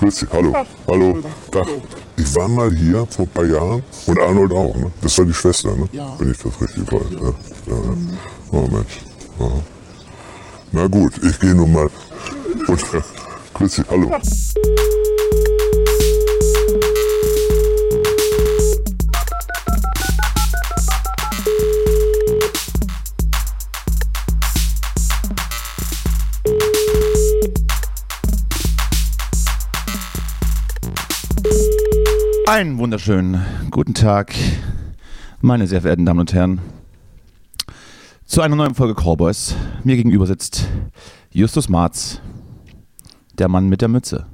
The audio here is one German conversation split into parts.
Grüß dich, hallo. Hallo. Tag. Ich war mal hier vor ein paar Jahren und Arnold auch, ne? Das war die Schwester, ne? Ja. Wenn ich das richtig weiß. Ja. Ja. ja. Oh Mensch. Aha. Na gut, ich gehe nun mal. Und, äh, grüß dich, hallo. Einen wunderschönen guten Tag, meine sehr verehrten Damen und Herren, zu einer neuen Folge Cowboys. Mir gegenüber sitzt Justus Marz, der Mann mit der Mütze.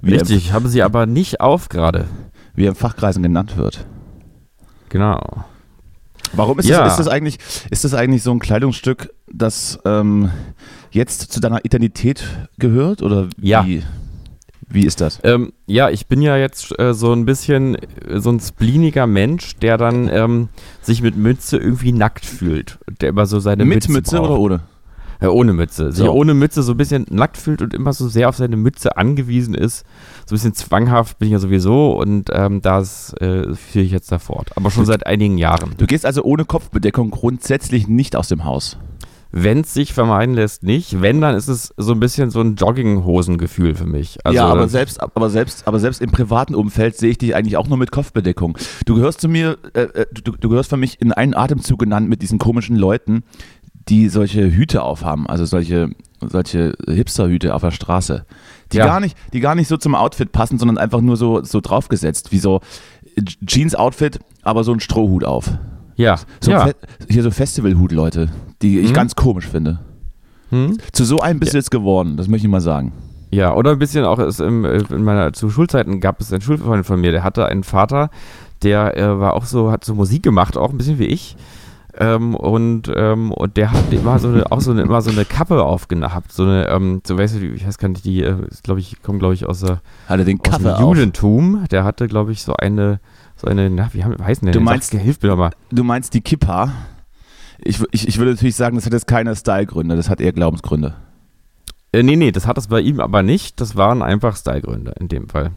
Wie Richtig, habe sie aber nicht auf gerade. wie er in Fachkreisen genannt wird. Genau. Warum ist, Ja. das, ist, das eigentlich, ist das eigentlich so ein Kleidungsstück, das ähm, jetzt zu deiner Identität gehört? Oder Ja. wie, wie ist das? Ähm, ja, ich bin ja jetzt äh, so ein bisschen äh, so ein spleeniger Mensch, der dann ähm, sich mit Mütze irgendwie nackt fühlt. Der immer so seine Mit Mütze, Mütze braucht. oder ohne? Äh, ohne Mütze. Sich So. ohne Mütze so ein bisschen nackt fühlt und immer so sehr auf seine Mütze angewiesen ist. So ein bisschen zwanghaft bin ich ja sowieso und ähm, das äh, führe ich jetzt da fort. Aber schon seit einigen Jahren. Du gehst also ohne Kopfbedeckung grundsätzlich nicht aus dem Haus. Wenn es sich vermeiden lässt, nicht. Wenn, dann ist es so ein bisschen so ein Jogginghosengefühl für mich. Also, ja, aber selbst, aber, selbst, aber selbst im privaten Umfeld sehe ich dich eigentlich auch nur mit Kopfbedeckung. Du gehörst zu mir, äh, äh, du, du gehörst für mich in einen Atemzug genannt mit diesen komischen Leuten, die solche Hüte aufhaben, also solche, solche Hipsterhüte auf der Straße. Die, Ja. gar nicht, die gar nicht so zum Outfit passen, sondern einfach nur so, so draufgesetzt, wie so Jeans-Outfit, aber so ein Strohhut auf. Ja, So ja. Hier so Festivalhut, Leute, die ich Mhm. ganz komisch finde. Hm? Zu so einem bist du jetzt geworden, das möchte ich mal sagen. Ja, oder ein bisschen auch im, äh, in meiner zu Schulzeiten gab es einen Schulfreund von mir, der hatte einen Vater, der äh, war auch so, hat so Musik gemacht, auch ein bisschen wie ich. Ähm, und, ähm, und der hat immer so eine, auch so eine, immer so eine Kappe aufgehabt. So eine, ähm, so weißt du, ich weiß gar nicht, die, äh, glaube ich, kommen, glaube ich, aus, der, Hat er den aus dem. Judentum. Der hatte, glaube ich, so eine, so eine, na, wie, haben- wie heißen denn? Du meinst- Sag, hilf mir doch mal. Du meinst die Kippa. Ich, ich, ich würde natürlich sagen, das hat jetzt keine Stylegründe, das hat eher Glaubensgründe. Äh, nee, nee, das hat es bei ihm aber nicht. Das waren einfach Stylegründe in dem Fall.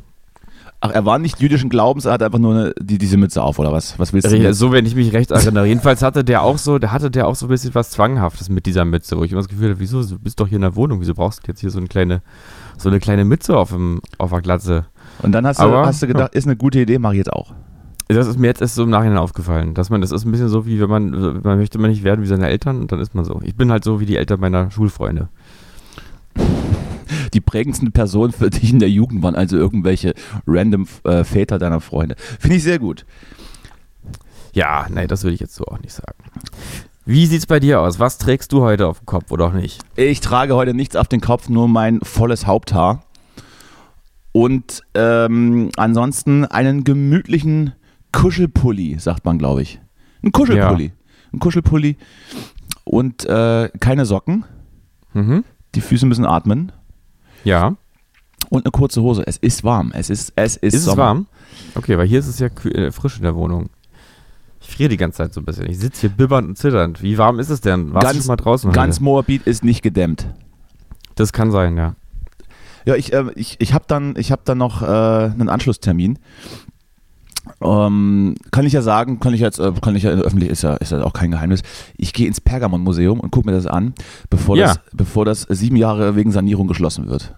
Ach, er war nicht jüdischen Glaubens, er hat einfach nur eine, die, diese Mütze auf, oder was? Was willst du Richtig, jetzt? So, wenn ich mich recht erinnere. Jedenfalls hatte der auch so, der hatte der auch so ein bisschen was Zwanghaftes mit dieser Mütze, wo ich immer das Gefühl hatte, wieso, du bist doch hier in der Wohnung, wieso brauchst du jetzt hier so eine kleine, so eine kleine Mütze auf, dem, auf der Glatze? Und dann hast du, Aber- hast du gedacht, ist eine gute Idee, mache ich jetzt auch. Das ist mir jetzt erst so im Nachhinein aufgefallen, dass man, das ist ein bisschen so, wie wenn man, man möchte man nicht werden wie seine Eltern und dann ist man so. Ich bin halt so wie die Eltern meiner Schulfreunde. Die prägendsten Personen für dich in der Jugend waren also irgendwelche random äh, Väter deiner Freunde. Finde ich sehr gut. Ja, nee, das würde ich jetzt so auch nicht sagen. Wie sieht's bei dir aus? Was trägst du heute auf dem Kopf oder auch nicht? Ich trage heute nichts auf den Kopf, nur mein volles Haupthaar. Und ähm, ansonsten einen gemütlichen Kuschelpulli, sagt man, glaube ich. Ein Kuschelpulli. Ein Kuschelpulli. Und äh, keine Socken. Mhm. Die Füße müssen atmen. Ja. Und eine kurze Hose. Es ist warm. Es ist, es ist, Ist es warm? Okay, weil hier ist es ja äh, frisch in der Wohnung. Ich friere die ganze Zeit so ein bisschen. Ich sitze hier bibbernd und zitternd. Wie warm ist es denn? Warst du Ganz- schon mal draußen? Ganz heute? Moabit ist nicht gedämmt. Das kann sein, ja. Ja, ich, äh, ich, ich habe dann, ich hab dann noch äh, einen Anschlusstermin. Ähm, kann ich ja sagen, kann ich jetzt, äh, kann ich ja öffentlich, ist ja, ist ja auch kein Geheimnis. Ich gehe ins Pergamon-Museum und gucke mir das an, bevor, Ja. das, bevor das sieben Jahre wegen Sanierung geschlossen wird.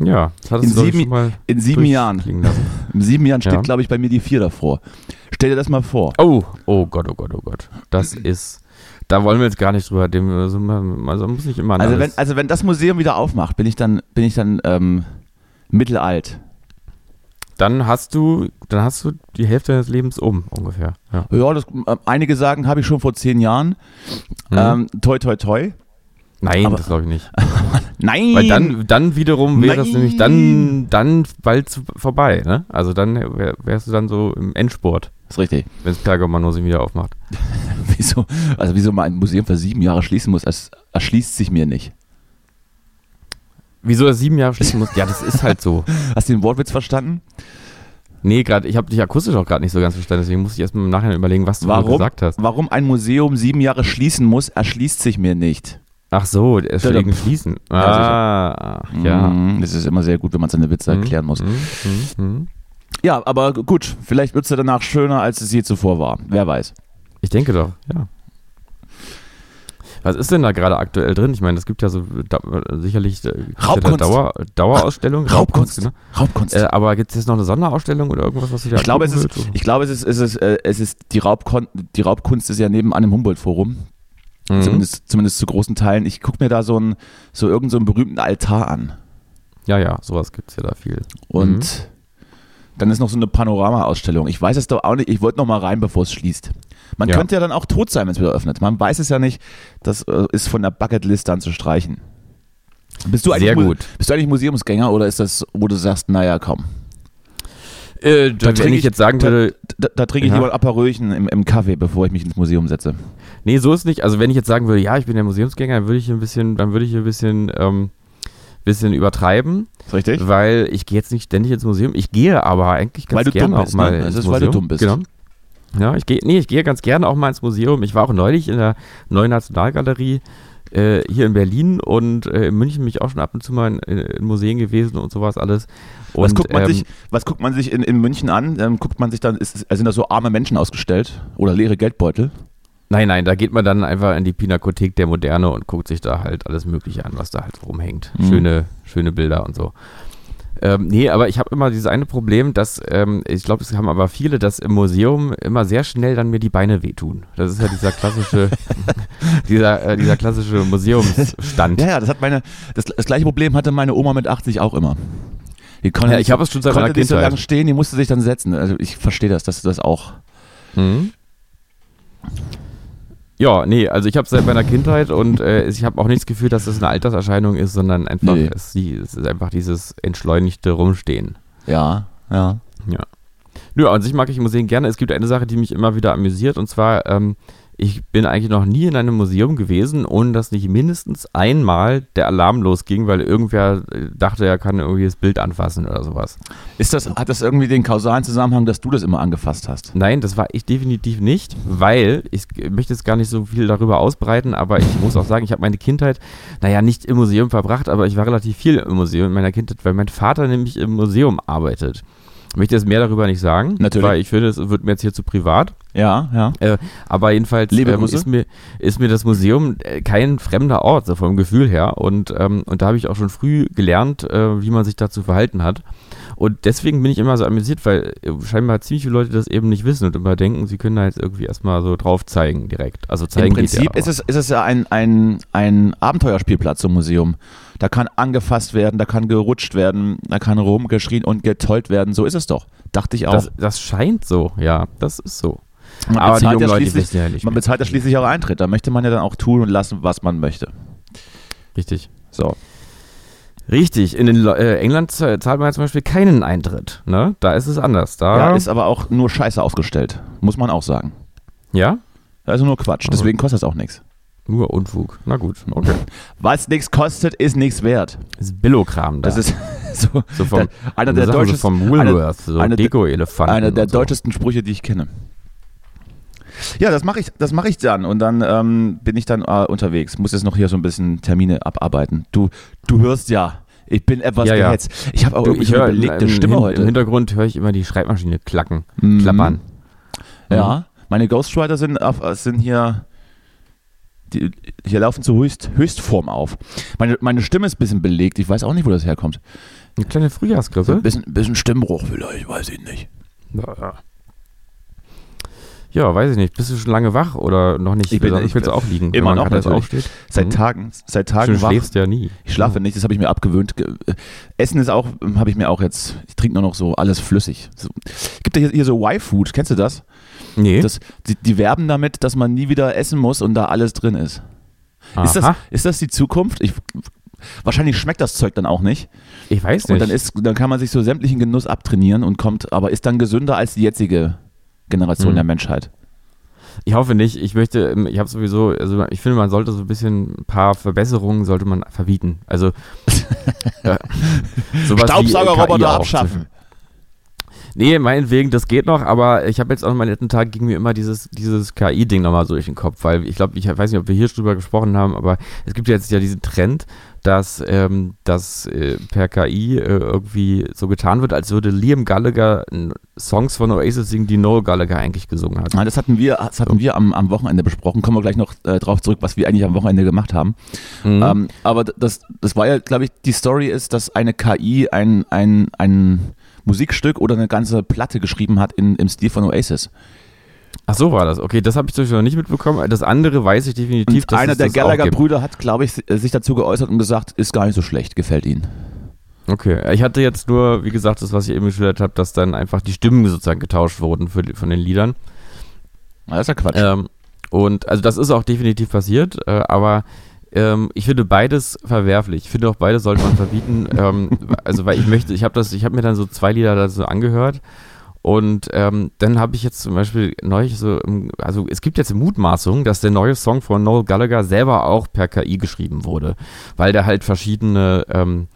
Ja, das In ich, sieben- In sieben Jahren. In sieben Jahren steht, Ja. glaube ich, bei mir die vier davor. Stell dir das mal vor. Oh, oh Gott, oh Gott, oh Gott. Das ist, da wollen wir jetzt gar nicht drüber, dem, also, also muss nicht immer Also wenn, also wenn das Museum wieder aufmacht, bin ich dann, bin ich dann ähm, mittelalt. Dann hast du, dann hast du die Hälfte deines Lebens um, ungefähr. Ja. Ja, das, äh, einige sagen, habe ich schon vor zehn Jahren. Mhm. Ähm, toi, toi, toi. Nein, aber- das glaube ich nicht. Nein! Weil dann, dann wiederum wäre es Nein. nämlich dann, dann bald vorbei, ne? Also dann wär, wärst du dann so im Endspurt, ist richtig. wenn es Pergamon wieder aufmacht. Wieso, also wieso mal ein Museum für sieben Jahre schließen muss, das erschließt sich mir nicht. Wieso er sieben Jahre schließen muss? Ja, das ist halt so. Hast du den Wortwitz verstanden? Nee, gerade, ich habe dich akustisch auch gerade nicht so ganz verstanden, deswegen muss ich erstmal im Nachhinein überlegen, was du Warum? gesagt hast. Warum ein Museum sieben Jahre schließen muss, erschließt sich mir nicht. Ach so, der ist Der- wegen Schließen. Ah, ja. Mhm, Das ist immer sehr gut, wenn man seine Witze erklären muss. Mhm, mhm, mhm. Ja, aber gut, vielleicht wird es ja danach schöner, als es je zuvor war. Wer weiß. Ich denke doch, ja. Was ist denn da gerade aktuell drin? Ich meine, es gibt ja so da, sicherlich äh, ja Raubkunst. Dauer, Dauerausstellung. Raubkunst. genau. Raubkunst. Äh, aber gibt es jetzt noch eine Sonderausstellung oder irgendwas, was du da ich glaube, es ist, ich glaube, es ist, es ist, äh, es ist die, Raubkon die Raubkunst ist ja nebenan im Humboldt-Forum. Mhm. Zumindest, zumindest zu großen Teilen. Ich gucke mir da so einen, so irgendeinen so einen berühmten Altar an. Ja, ja, sowas gibt es ja da viel. Und Mhm. dann ist noch so eine Panorama-Ausstellung. Ich weiß es doch auch nicht. Ich wollte noch mal rein, bevor es schließt. Man Ja. könnte ja dann auch tot sein, wenn es wieder öffnet. Man weiß es ja nicht. Das äh, ist von der Bucketlist dann zu streichen. Bist du, eigentlich Sehr gut. bist du eigentlich Museumsgänger oder ist das, wo du sagst, naja, komm. Äh, Da wenn trinke ich ich- jetzt sagen da- würde, Da, da trinke ich Ja. lieber ein Aperölchen im, im Kaffee, bevor ich mich ins Museum setze. nee, so ist nicht. Also wenn ich jetzt sagen würde, ja, ich bin der Museumsgänger, dann würde ich ein bisschen, dann würde ich ein bisschen, ähm, bisschen übertreiben, Ist richtig? weil ich gehe jetzt nicht ständig ins Museum. Ich gehe aber eigentlich ganz Weil du gerne dumm auch mal ne? Das ins ist, weil du dumm bist. Genau. Ja, ich gehe, nee, ich gehe ganz gerne auch mal ins Museum. Ich war auch neulich in der neuen Nationalgalerie äh, hier in Berlin und äh, in München bin ich auch schon ab und zu mal in, in Museen gewesen und sowas alles. Und, was, guckt man ähm, sich, was guckt man sich in, in München an? Ähm, guckt man sich dann, ist, sind da so arme Menschen ausgestellt oder leere Geldbeutel? Nein, nein, da geht man dann einfach in die Pinakothek der Moderne und guckt sich da halt alles Mögliche an, was da halt so rumhängt. Mhm. Schöne, schöne Bilder und so. Ähm, nee, aber ich habe immer dieses eine Problem, dass, ähm, ich glaube, es haben aber viele, dass im Museum immer sehr schnell dann mir die Beine wehtun. Das ist ja dieser klassische, dieser, äh, dieser klassische Museumsstand. Ja, ja, das hat meine, das, das gleiche Problem hatte meine Oma mit 80 auch immer. Die konnte Ja, ich habe es schon seit meiner nicht so Kindheit. lange stehen, die musste sich dann setzen. Also ich verstehe das, dass du das auch. Mhm. Ja, nee, also ich habe seit meiner Kindheit und äh, ich habe auch nicht das Gefühl, dass das eine Alterserscheinung ist, sondern einfach, Nee. es, es ist einfach dieses entschleunigte Rumstehen. Ja, ja. Ja. Nö, an sich mag ich Museen gerne. Es gibt eine Sache, die mich immer wieder amüsiert und zwar, ähm, ich bin eigentlich noch nie in einem Museum gewesen, ohne dass nicht mindestens einmal der Alarm losging, weil irgendwer äh, dachte, er kann irgendwie das Bild anfassen oder sowas. Ist das, hat das irgendwie den kausalen Zusammenhang, dass du das immer angefasst hast? Nein, das war ich definitiv nicht, weil ich möchte jetzt gar nicht so viel darüber ausbreiten, aber ich muss auch sagen, ich habe meine Kindheit, naja, nicht im Museum verbracht, aber ich war relativ viel im Museum in meiner Kindheit, weil mein Vater nämlich im Museum arbeitet. Ich möchte jetzt mehr darüber nicht sagen, Natürlich. weil ich finde, es wird mir jetzt hier zu privat. Ja, ja. Äh, aber jedenfalls ähm, ist, mir, ist mir das Museum äh, kein fremder Ort, so vom Gefühl her. Und, ähm, und da habe ich auch schon früh gelernt, äh, wie man sich dazu verhalten hat. Und deswegen bin ich immer so amüsiert, weil äh, scheinbar ziemlich viele Leute das eben nicht wissen und immer denken, sie können da jetzt irgendwie erstmal so drauf zeigen direkt. Also zeigen Im Prinzip ja, ist, es, ist es ja ein, ein, ein Abenteuerspielplatz zum Museum. Da kann angefasst werden, da kann gerutscht werden, da kann rumgeschrien und getollt werden. So ist es doch. Dachte ich auch. das, das scheint so, ja, das ist so. man aber bezahlt ja schließlich, ja man bezahlt ja schließlich auch Eintritt. Da möchte man ja dann auch tun und lassen, was man möchte. Richtig. So. Richtig, in äh, England zahlt man ja zum Beispiel keinen Eintritt. Ne? Da ist es anders. Da, Ja, ist aber auch nur Scheiße aufgestellt. Muss man auch sagen. ja? Also nur Quatsch. Mhm. Deswegen kostet es auch nichts. Nur Unfug. Na gut, okay. Was nichts kostet, ist nichts wert. Das ist Billokram da. Das ist so, so vom, der, einer, der Sachen so deutschesten, vom Woolworth, so eine der- Deko-Elefanten. einer der so. deutschesten Sprüche, die ich kenne. Ja, das mache ich, das mache ich dann und dann ähm, bin ich dann äh, unterwegs. Muss jetzt noch hier so ein bisschen Termine abarbeiten. Du, du hörst ja, ich bin etwas Ja, ja. gehetzt. Ich habe auch Du, irgendwie ich eine belegte im, Stimme Hin- heute. Im Hintergrund höre ich immer die Schreibmaschine klacken, Mhm. klappern. Ja, meine Ghostwriter sind, auf, sind hier, die, hier laufen zu Höchst, Höchstform auf. Meine, meine Stimme ist ein bisschen belegt. Ich weiß auch nicht, wo das herkommt. Eine kleine So ein Frühjahrsgrippe. bisschen, bisschen Stimmbruch vielleicht, weiß ich nicht. Ja, ja. weiß ich nicht. Bist du schon lange wach oder noch nicht? Ich bin- ich willst du auch liegen, immer wenn noch natürlich. aufsteht. Seit Mhm. Tagen, seit Du Tagen wach. schläfst ja nie. Ich schlafe nicht, das habe ich mir abgewöhnt. Ge- äh, Essen ist auch, habe ich mir auch jetzt, ich trinke nur noch so alles flüssig. So. Gibt ja hier, hier so Y-Food, kennst du das? Nee. das die, die werben damit, dass man nie wieder essen muss und da alles drin ist. Ist das, ist das die Zukunft? Ich, wahrscheinlich schmeckt das Zeug dann auch nicht. Ich weiß Und nicht. dann, ist, dann kann man sich so sämtlichen Genuss abtrainieren und kommt, aber ist dann gesünder als die jetzige Generation Mhm. der Menschheit. Ich hoffe nicht. Ich möchte, ähm, ich habe sowieso, also ich finde, man sollte so ein bisschen ein paar Verbesserungen sollte man verbieten. Also äh, Staubsaugerroboter abschaffen. Nee, meinetwegen, das geht noch, aber ich habe jetzt auch in meinen letzten Tagen ging mir immer dieses, dieses KI-Ding nochmal so durch den Kopf, weil ich glaube, ich weiß nicht, ob wir hier drüber gesprochen haben, aber es gibt jetzt ja diesen Trend, dass, ähm, dass äh, per KI äh, irgendwie so getan wird, als würde Liam Gallagher Songs von Oasis singen, die Noel Gallagher eigentlich gesungen hat. Ja, das hatten wir, das hatten wir am, am Wochenende besprochen. Kommen wir gleich noch äh, drauf zurück, was wir eigentlich am Wochenende gemacht haben. Mhm. Ähm, aber das, das war ja, glaube ich, die Story ist, dass eine KI ein, ein, ein Musikstück oder eine ganze Platte geschrieben hat in, im Stil von Oasis. Ach so war das. Okay, das habe ich natürlich noch nicht mitbekommen. Das andere weiß ich definitiv. Und einer der Gallagher-Brüder hat, glaube ich, sich dazu geäußert und gesagt, ist gar nicht so schlecht, gefällt ihnen. Okay, ich hatte jetzt nur, wie gesagt, das, was ich eben geschildert habe, dass dann einfach die Stimmen sozusagen getauscht wurden für, von den Liedern. Das ist ja Quatsch. Ähm, und also das ist auch definitiv passiert, äh, aber ähm, ich finde beides verwerflich. Ich finde auch beides sollte man verbieten. ähm, also weil ich möchte, ich habe das, ich habe mir dann so zwei Lieder da so angehört und ähm, dann habe ich jetzt zum Beispiel neulich so, also es gibt jetzt Mutmaßungen, dass der neue Song von Noel Gallagher selber auch per KI geschrieben wurde, weil der halt verschiedene ähm,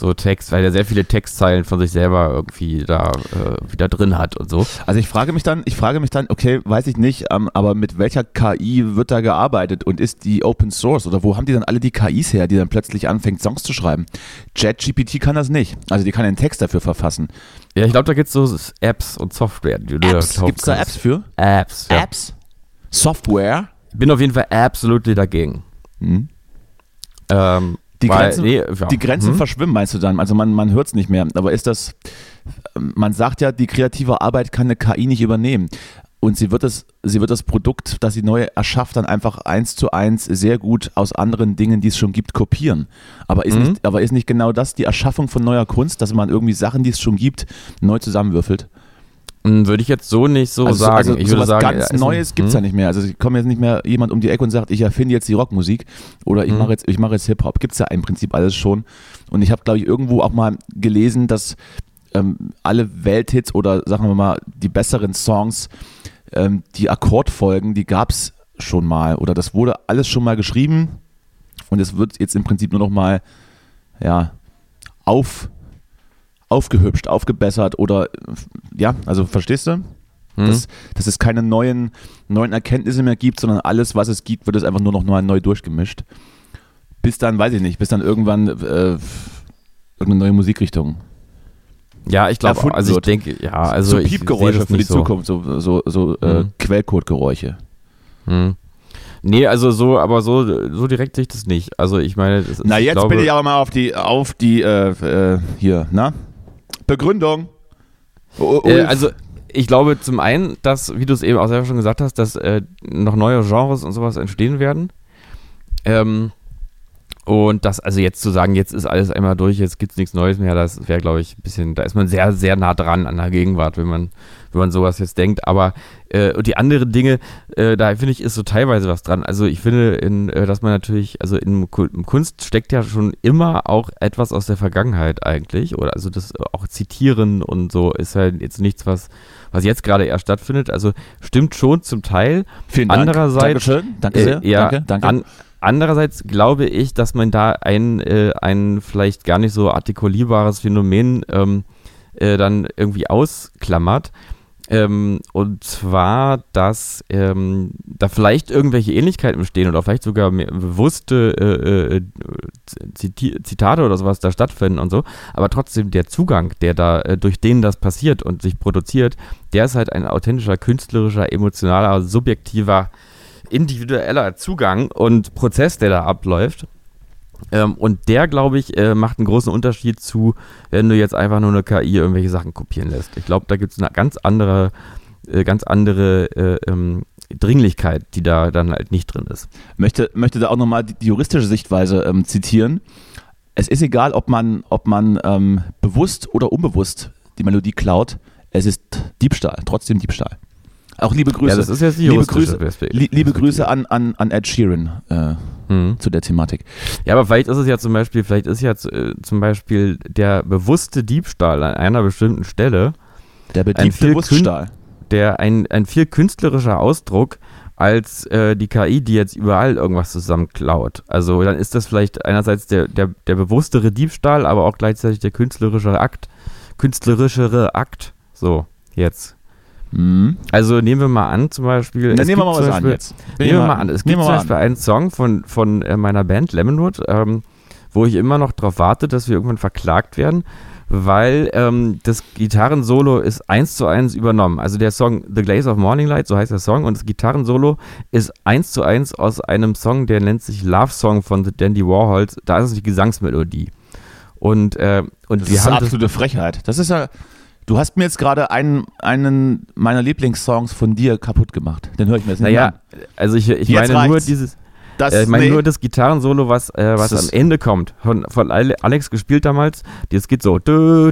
so Text, weil er sehr viele Textzeilen von sich selber irgendwie da äh, wieder drin hat und so. Also ich frage mich dann, ich frage mich dann, okay, weiß ich nicht, ähm, aber mit welcher KI wird da gearbeitet und ist die Open Source oder wo haben die dann alle die KIs her, die dann plötzlich anfängt Songs zu schreiben? ChatGPT kann das nicht, also die kann einen Text dafür verfassen. Ja, ich glaube, da gibt es so Apps und Software, die du Apps? Gibt es da Apps für? Apps. Ja. Apps? Software? Ich bin auf jeden Fall absolut dagegen. Hm. Ähm, die Weil, Grenzen, nee, ja. die Grenzen hm? verschwimmen, meinst du dann? Also man, man hört es nicht mehr. Aber ist das, man sagt ja, die kreative Arbeit kann eine KI nicht übernehmen. Und sie wird, das, sie wird das Produkt, das sie neu erschafft, dann einfach eins zu eins sehr gut aus anderen Dingen, die es schon gibt, kopieren. Aber ist, mhm. nicht, aber ist nicht genau das die Erschaffung von neuer Kunst, dass man irgendwie Sachen, die es schon gibt, neu zusammenwürfelt? Hm, würde ich jetzt so nicht so also, sagen. Also ich würde sagen, ganz also, Neues gibt es hm? ja nicht mehr. Also es kommt jetzt nicht mehr jemand um die Ecke und sagt, ich erfinde jetzt die Rockmusik oder ich hm. mache jetzt, ich mache jetzt Hip-Hop. Gibt es ja im Prinzip alles schon. Und ich habe, glaube ich, irgendwo auch mal gelesen, dass ähm, alle Welthits oder sagen wir mal die besseren Songs, ähm, die Akkordfolgen, die gab es schon mal oder das wurde alles schon mal geschrieben und es wird jetzt im Prinzip nur noch mal ja, auf aufgehübscht, aufgebessert oder ja, also verstehst du? Mhm. Dass, dass es keine neuen, neuen Erkenntnisse mehr gibt, sondern alles, was es gibt, wird es einfach nur noch neu durchgemischt. Bis dann, weiß ich nicht, bis dann irgendwann äh, irgendeine neue Musikrichtung. Ja, ich glaube, also ich denke, ja, also so Piepgeräusche für die so. Zukunft, so, so, so äh, mhm. äh, Quellcode-Geräusche. Mhm. Nee, also so, aber so, so direkt sehe ich das nicht. Also ich meine, das, Na, jetzt glaube, bin ich aber mal auf die, auf die, äh, äh, hier, na? Begründung. Äh, also ich glaube zum einen, dass, wie du es eben auch selber schon gesagt hast, dass äh, noch neue Genres und sowas entstehen werden. Ähm, und das, also jetzt zu sagen, jetzt ist alles einmal durch, jetzt gibt es nichts Neues mehr, das wäre, glaube ich, ein bisschen, da ist man sehr, sehr nah dran an der Gegenwart, wenn man, wenn man sowas jetzt denkt. Aber äh, und die anderen Dinge, äh, da finde ich, ist so teilweise was dran. Also ich finde, in, äh, dass man natürlich, also in, in, Kunst steckt ja schon immer auch etwas aus der Vergangenheit eigentlich. Oder also das auch Zitieren und so ist ja jetzt nichts, was, was jetzt gerade erst stattfindet. Also stimmt schon zum Teil. Vielen Dank. Andererseits, Dankeschön. Danke sehr. Äh, ja, danke, danke. An, Andererseits glaube ich, dass man da ein, äh, ein vielleicht gar nicht so artikulierbares Phänomen ähm, äh, dann irgendwie ausklammert. Ähm, und zwar, dass ähm, da vielleicht irgendwelche Ähnlichkeiten bestehen oder vielleicht sogar bewusste äh, äh Zitate oder sowas da stattfinden und so. Aber trotzdem der Zugang, der da, äh, durch den das passiert und sich produziert, der ist halt ein authentischer, künstlerischer, emotionaler, subjektiver individueller Zugang und Prozess, der da abläuft. Ähm, und der, glaube ich, äh, macht einen großen Unterschied zu, wenn du jetzt einfach nur eine KI irgendwelche Sachen kopieren lässt. Ich glaube, da gibt es eine ganz andere, äh, ganz andere äh, ähm, Dringlichkeit, die da dann halt nicht drin ist. Möchte, möchte da auch nochmal die, die juristische Sichtweise ähm, zitieren. Es ist egal, ob man, ob man ähm, bewusst oder unbewusst die Melodie klaut. Es ist Diebstahl, trotzdem Diebstahl. Auch liebe Grüße. Ja, das ist jetzt die liebe Grüße, li liebe Grüße an, an, an Ed Sheeran äh, mhm. zu der Thematik. Ja, aber vielleicht ist es ja zum Beispiel, vielleicht ist ja äh, zum Beispiel der bewusste Diebstahl an einer bestimmten Stelle. Der bediebte Bewusststahl. Der ein, ein viel künstlerischer Ausdruck als äh, die KI, die jetzt überall irgendwas zusammenklaut. Also dann ist das vielleicht einerseits der, der, der bewusstere Diebstahl, aber auch gleichzeitig der künstlerische Akt, künstlerischere Akt So, jetzt. Mhm. Also nehmen wir mal an, zum Beispiel. Dann nehmen wir mal was an Beispiel, jetzt. Nehmen wir mal an. Es gibt zum Beispiel an. einen Song von, von äh, meiner Band Lemonwood, ähm, wo ich immer noch darauf warte, dass wir irgendwann verklagt werden, weil ähm, das Gitarrensolo ist eins zu eins übernommen. Also der Song The Glaze of Morning Light, so heißt der Song, und das Gitarrensolo ist eins zu eins aus einem Song, der nennt sich Love Song von The Dandy Warhols. Da ist es die Gesangsmelodie. Und, äh, und Das wir ist haben das absolute Frechheit. Das ist ja. Du hast mir jetzt gerade einen, einen meiner Lieblingssongs von dir kaputt gemacht. Den höre ich mir jetzt nicht naja, an. Naja, also ich, ich meine reicht's. nur dieses. Das, äh, ich meine nee. nur das Gitarrensolo, was, äh, was am Ende kommt. Von, von Alex gespielt damals. Das geht so. Ja,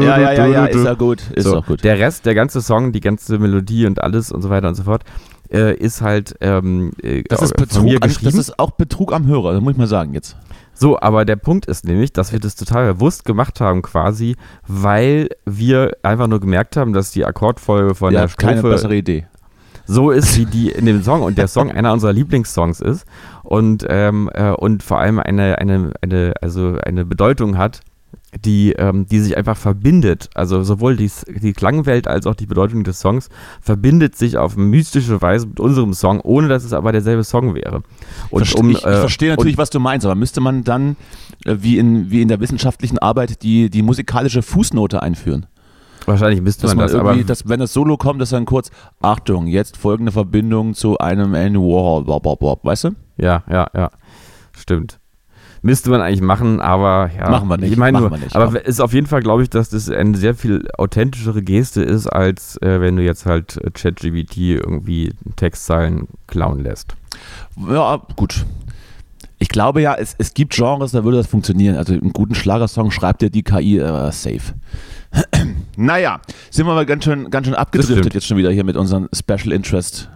ja, ja, ja ist ja gut. Ist so, auch gut. Der Rest, der ganze Song, die ganze Melodie und alles und so weiter und so fort, äh, ist halt. Ähm, das ist Betrug, mir geschrieben. Das ist auch Betrug am Hörer, muss ich mal sagen jetzt. So, aber der Punkt ist nämlich, dass wir das total bewusst gemacht haben quasi, weil wir einfach nur gemerkt haben, dass die Akkordfolge von ja, der keine Strophe bessere Idee. so ist, wie die in dem Song und der Song einer unserer Lieblingssongs ist und, ähm, äh, und vor allem eine, eine, eine, also eine Bedeutung hat, die, ähm, die sich einfach verbindet. Also sowohl die, die Klangwelt als auch die Bedeutung des Songs verbindet sich auf mystische Weise mit unserem Song, ohne dass es aber derselbe Song wäre. Und Verste- um, ich, ich äh, verstehe natürlich, was du meinst, aber müsste man dann, äh, wie in, wie in der wissenschaftlichen Arbeit, die, die musikalische Fußnote einführen? wahrscheinlich müsste man man das, aber dass, wenn das Solo kommt, dass dann kurz, Achtung, jetzt folgende Verbindung zu einem Andy Warhol, weißt du? Ja, ja, ja. Stimmt. Müsste man eigentlich machen, aber ja. Machen wir nicht, Ich meine machen nur, wir nicht, aber ja. ist auf jeden Fall, glaube ich, dass das eine sehr viel authentischere Geste ist, als äh, wenn du jetzt halt äh, ChatGBT irgendwie Textzeilen klauen lässt. Ja, gut. Ich glaube ja, es, es gibt Genres, da würde das funktionieren. Also einen guten Schlagersong schreibt ja die KI äh, safe. naja, sind wir mal ganz schön, ganz schön abgedriftet jetzt schon wieder hier mit unseren Special Interest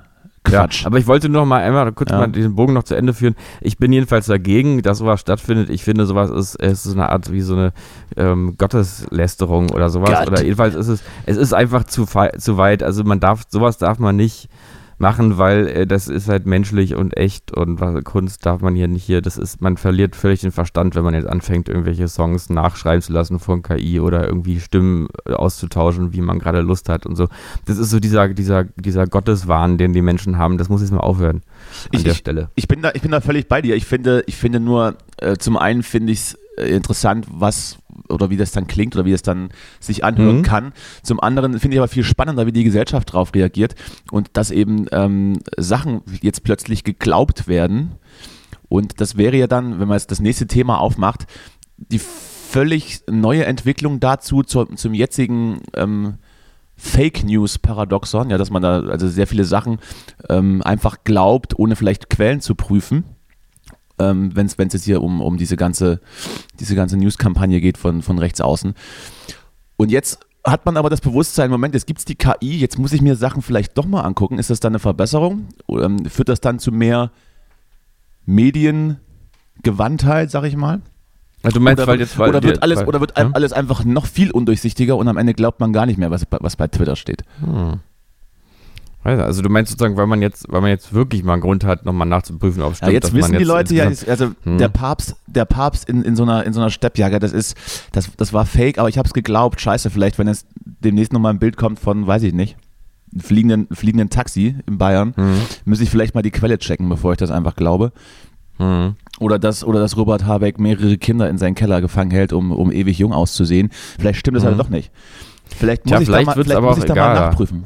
Quatsch. Ja, aber ich wollte nur noch mal einmal kurz Ja. mal diesen Bogen noch zu Ende führen. Ich bin jedenfalls dagegen, dass sowas stattfindet. Ich finde, sowas ist, ist eine Art wie so eine ähm, Gotteslästerung oder sowas. Gott. Oder jedenfalls ist es, es ist einfach zu, zu weit. Also man darf, sowas darf man nicht machen, weil äh, das ist halt menschlich und echt und was, Kunst darf man hier nicht hier. Das ist, man verliert völlig den Verstand, wenn man jetzt anfängt, irgendwelche Songs nachschreiben zu lassen von KI oder irgendwie Stimmen äh, auszutauschen, wie man gerade Lust hat und so. Das ist so dieser, dieser, dieser Gotteswahn, den die Menschen haben. Das muss jetzt mal aufhören an Ich- der ich- Stelle. Ich bin da, ich bin da völlig bei dir. Ich finde, ich finde nur, äh, zum einen finde ich es äh, interessant, was oder wie das dann klingt oder wie es dann sich anhören Mhm. kann. Zum anderen finde ich aber viel spannender, wie die Gesellschaft darauf reagiert und dass eben ähm, Sachen jetzt plötzlich geglaubt werden. Und das wäre ja dann, wenn man jetzt das nächste Thema aufmacht, die völlig neue Entwicklung dazu zur, zum jetzigen ähm, Fake News Paradoxon, ja, dass man da also sehr viele Sachen ähm, einfach glaubt, ohne vielleicht Quellen zu prüfen. Ähm, wenn es jetzt hier um, um diese ganze, diese ganze News-Kampagne geht von, von rechts außen. Und jetzt hat man aber das Bewusstsein, Moment, jetzt gibt es die KI, jetzt muss ich mir Sachen vielleicht doch mal angucken. Ist das dann eine Verbesserung? Oder, ähm, führt das dann zu mehr Mediengewandtheit, sag ich mal? Also du meinst, oder, weil jetzt weil oder wird, alles, weil, oder wird ja? alles einfach noch viel undurchsichtiger und am Ende glaubt man gar nicht mehr, was, bei- was bei Twitter steht. Hm. Also du meinst sozusagen, weil man jetzt, weil man jetzt wirklich mal einen Grund hat, nochmal nachzuprüfen, ob es Ja, stimmt. jetzt dass wissen die Leute ja, also Hm. der Papst, der Papst in, in so einer in so einer Steppjacke, das ist, das, das war fake, aber ich habe es geglaubt. Scheiße, vielleicht wenn jetzt demnächst nochmal ein Bild kommt von, weiß ich nicht, einem fliegenden, fliegenden Taxi in Bayern, Hm. muss ich vielleicht mal die Quelle checken, bevor ich das einfach glaube. Hm. Oder dass, oder dass Robert Habeck mehrere Kinder in seinen Keller gefangen hält, um, um ewig jung auszusehen. Vielleicht stimmt das halt doch nicht. Vielleicht muss Tja, ich da mal, vielleicht muss ich da mal nachprüfen.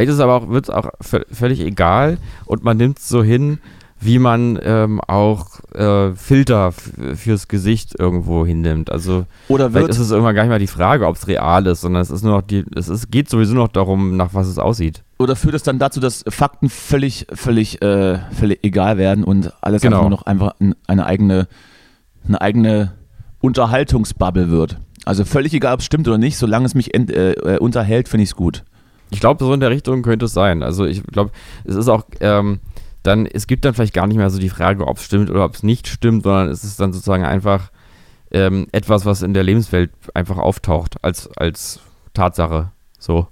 Vielleicht ist es aber auch, wird es auch vö- völlig egal und man nimmt es so hin, wie man ähm, auch äh, Filter fürs Gesicht irgendwo hinnimmt. Also Oder vielleicht wird, ist es irgendwann gar nicht mal die Frage, ob es real ist, sondern es ist nur noch die, es ist, geht sowieso noch darum, nach was es aussieht. oder führt es dann dazu, dass Fakten völlig, völlig, äh, völlig egal werden und alles Genau. einfach nur noch einfach ein- eine eigene, eine eigene Unterhaltungsbubble wird. Also völlig egal, ob es stimmt oder nicht, solange es mich äh, äh, unterhält, finde ich es gut. Ich glaube, so in der Richtung könnte es sein. Also ich glaube, es ist auch ähm, dann, es gibt dann vielleicht gar nicht mehr so die Frage, ob es stimmt oder ob es nicht stimmt, sondern es ist dann sozusagen einfach ähm, etwas, was in der Lebenswelt einfach auftaucht als, als Tatsache. So.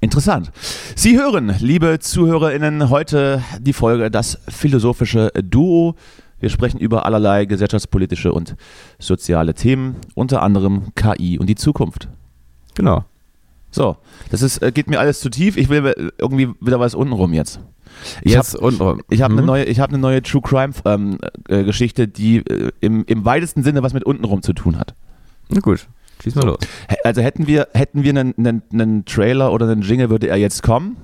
Interessant. Sie hören, liebe ZuhörerInnen, heute die Folge Das philosophische Duo. Wir sprechen über allerlei gesellschaftspolitische und soziale Themen, unter anderem KI und die Zukunft. Genau. So, das ist, äh, geht mir alles zu tief. Ich will äh, irgendwie wieder was untenrum jetzt. Ich Jetzt hab- und Ich habe eine Mhm. neue, ich habe eine neue True Crime ähm, äh, Geschichte, die äh, im, im weitesten Sinne was mit untenrum zu tun hat. Na gut, schieß mal los. Also hätten wir, hätten wir einen, einen, einen Trailer oder einen Jingle, würde er jetzt kommen.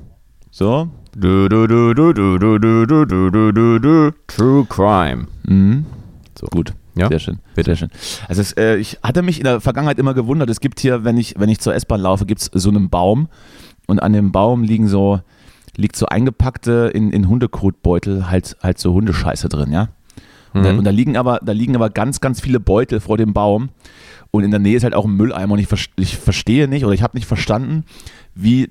So. Du, du, du, du, du, du, du, du, du, du. True Crime. Mhm. So. Gut. Ja, Sehr schön. bitte. Sehr schön. Also es, äh, ich hatte mich in der Vergangenheit immer gewundert, es gibt hier, wenn ich, wenn ich zur S-Bahn laufe, gibt es so einen Baum und an dem Baum liegen so, liegt so eingepackte in, in Hundekotbeutel halt, halt so Hundescheiße drin, ja. Und, da, Mhm. und da liegen aber, da liegen aber ganz, ganz viele Beutel vor dem Baum. Und in der Nähe ist halt auch ein Mülleimer. Und ich, ich verstehe nicht oder ich habe nicht verstanden, wie,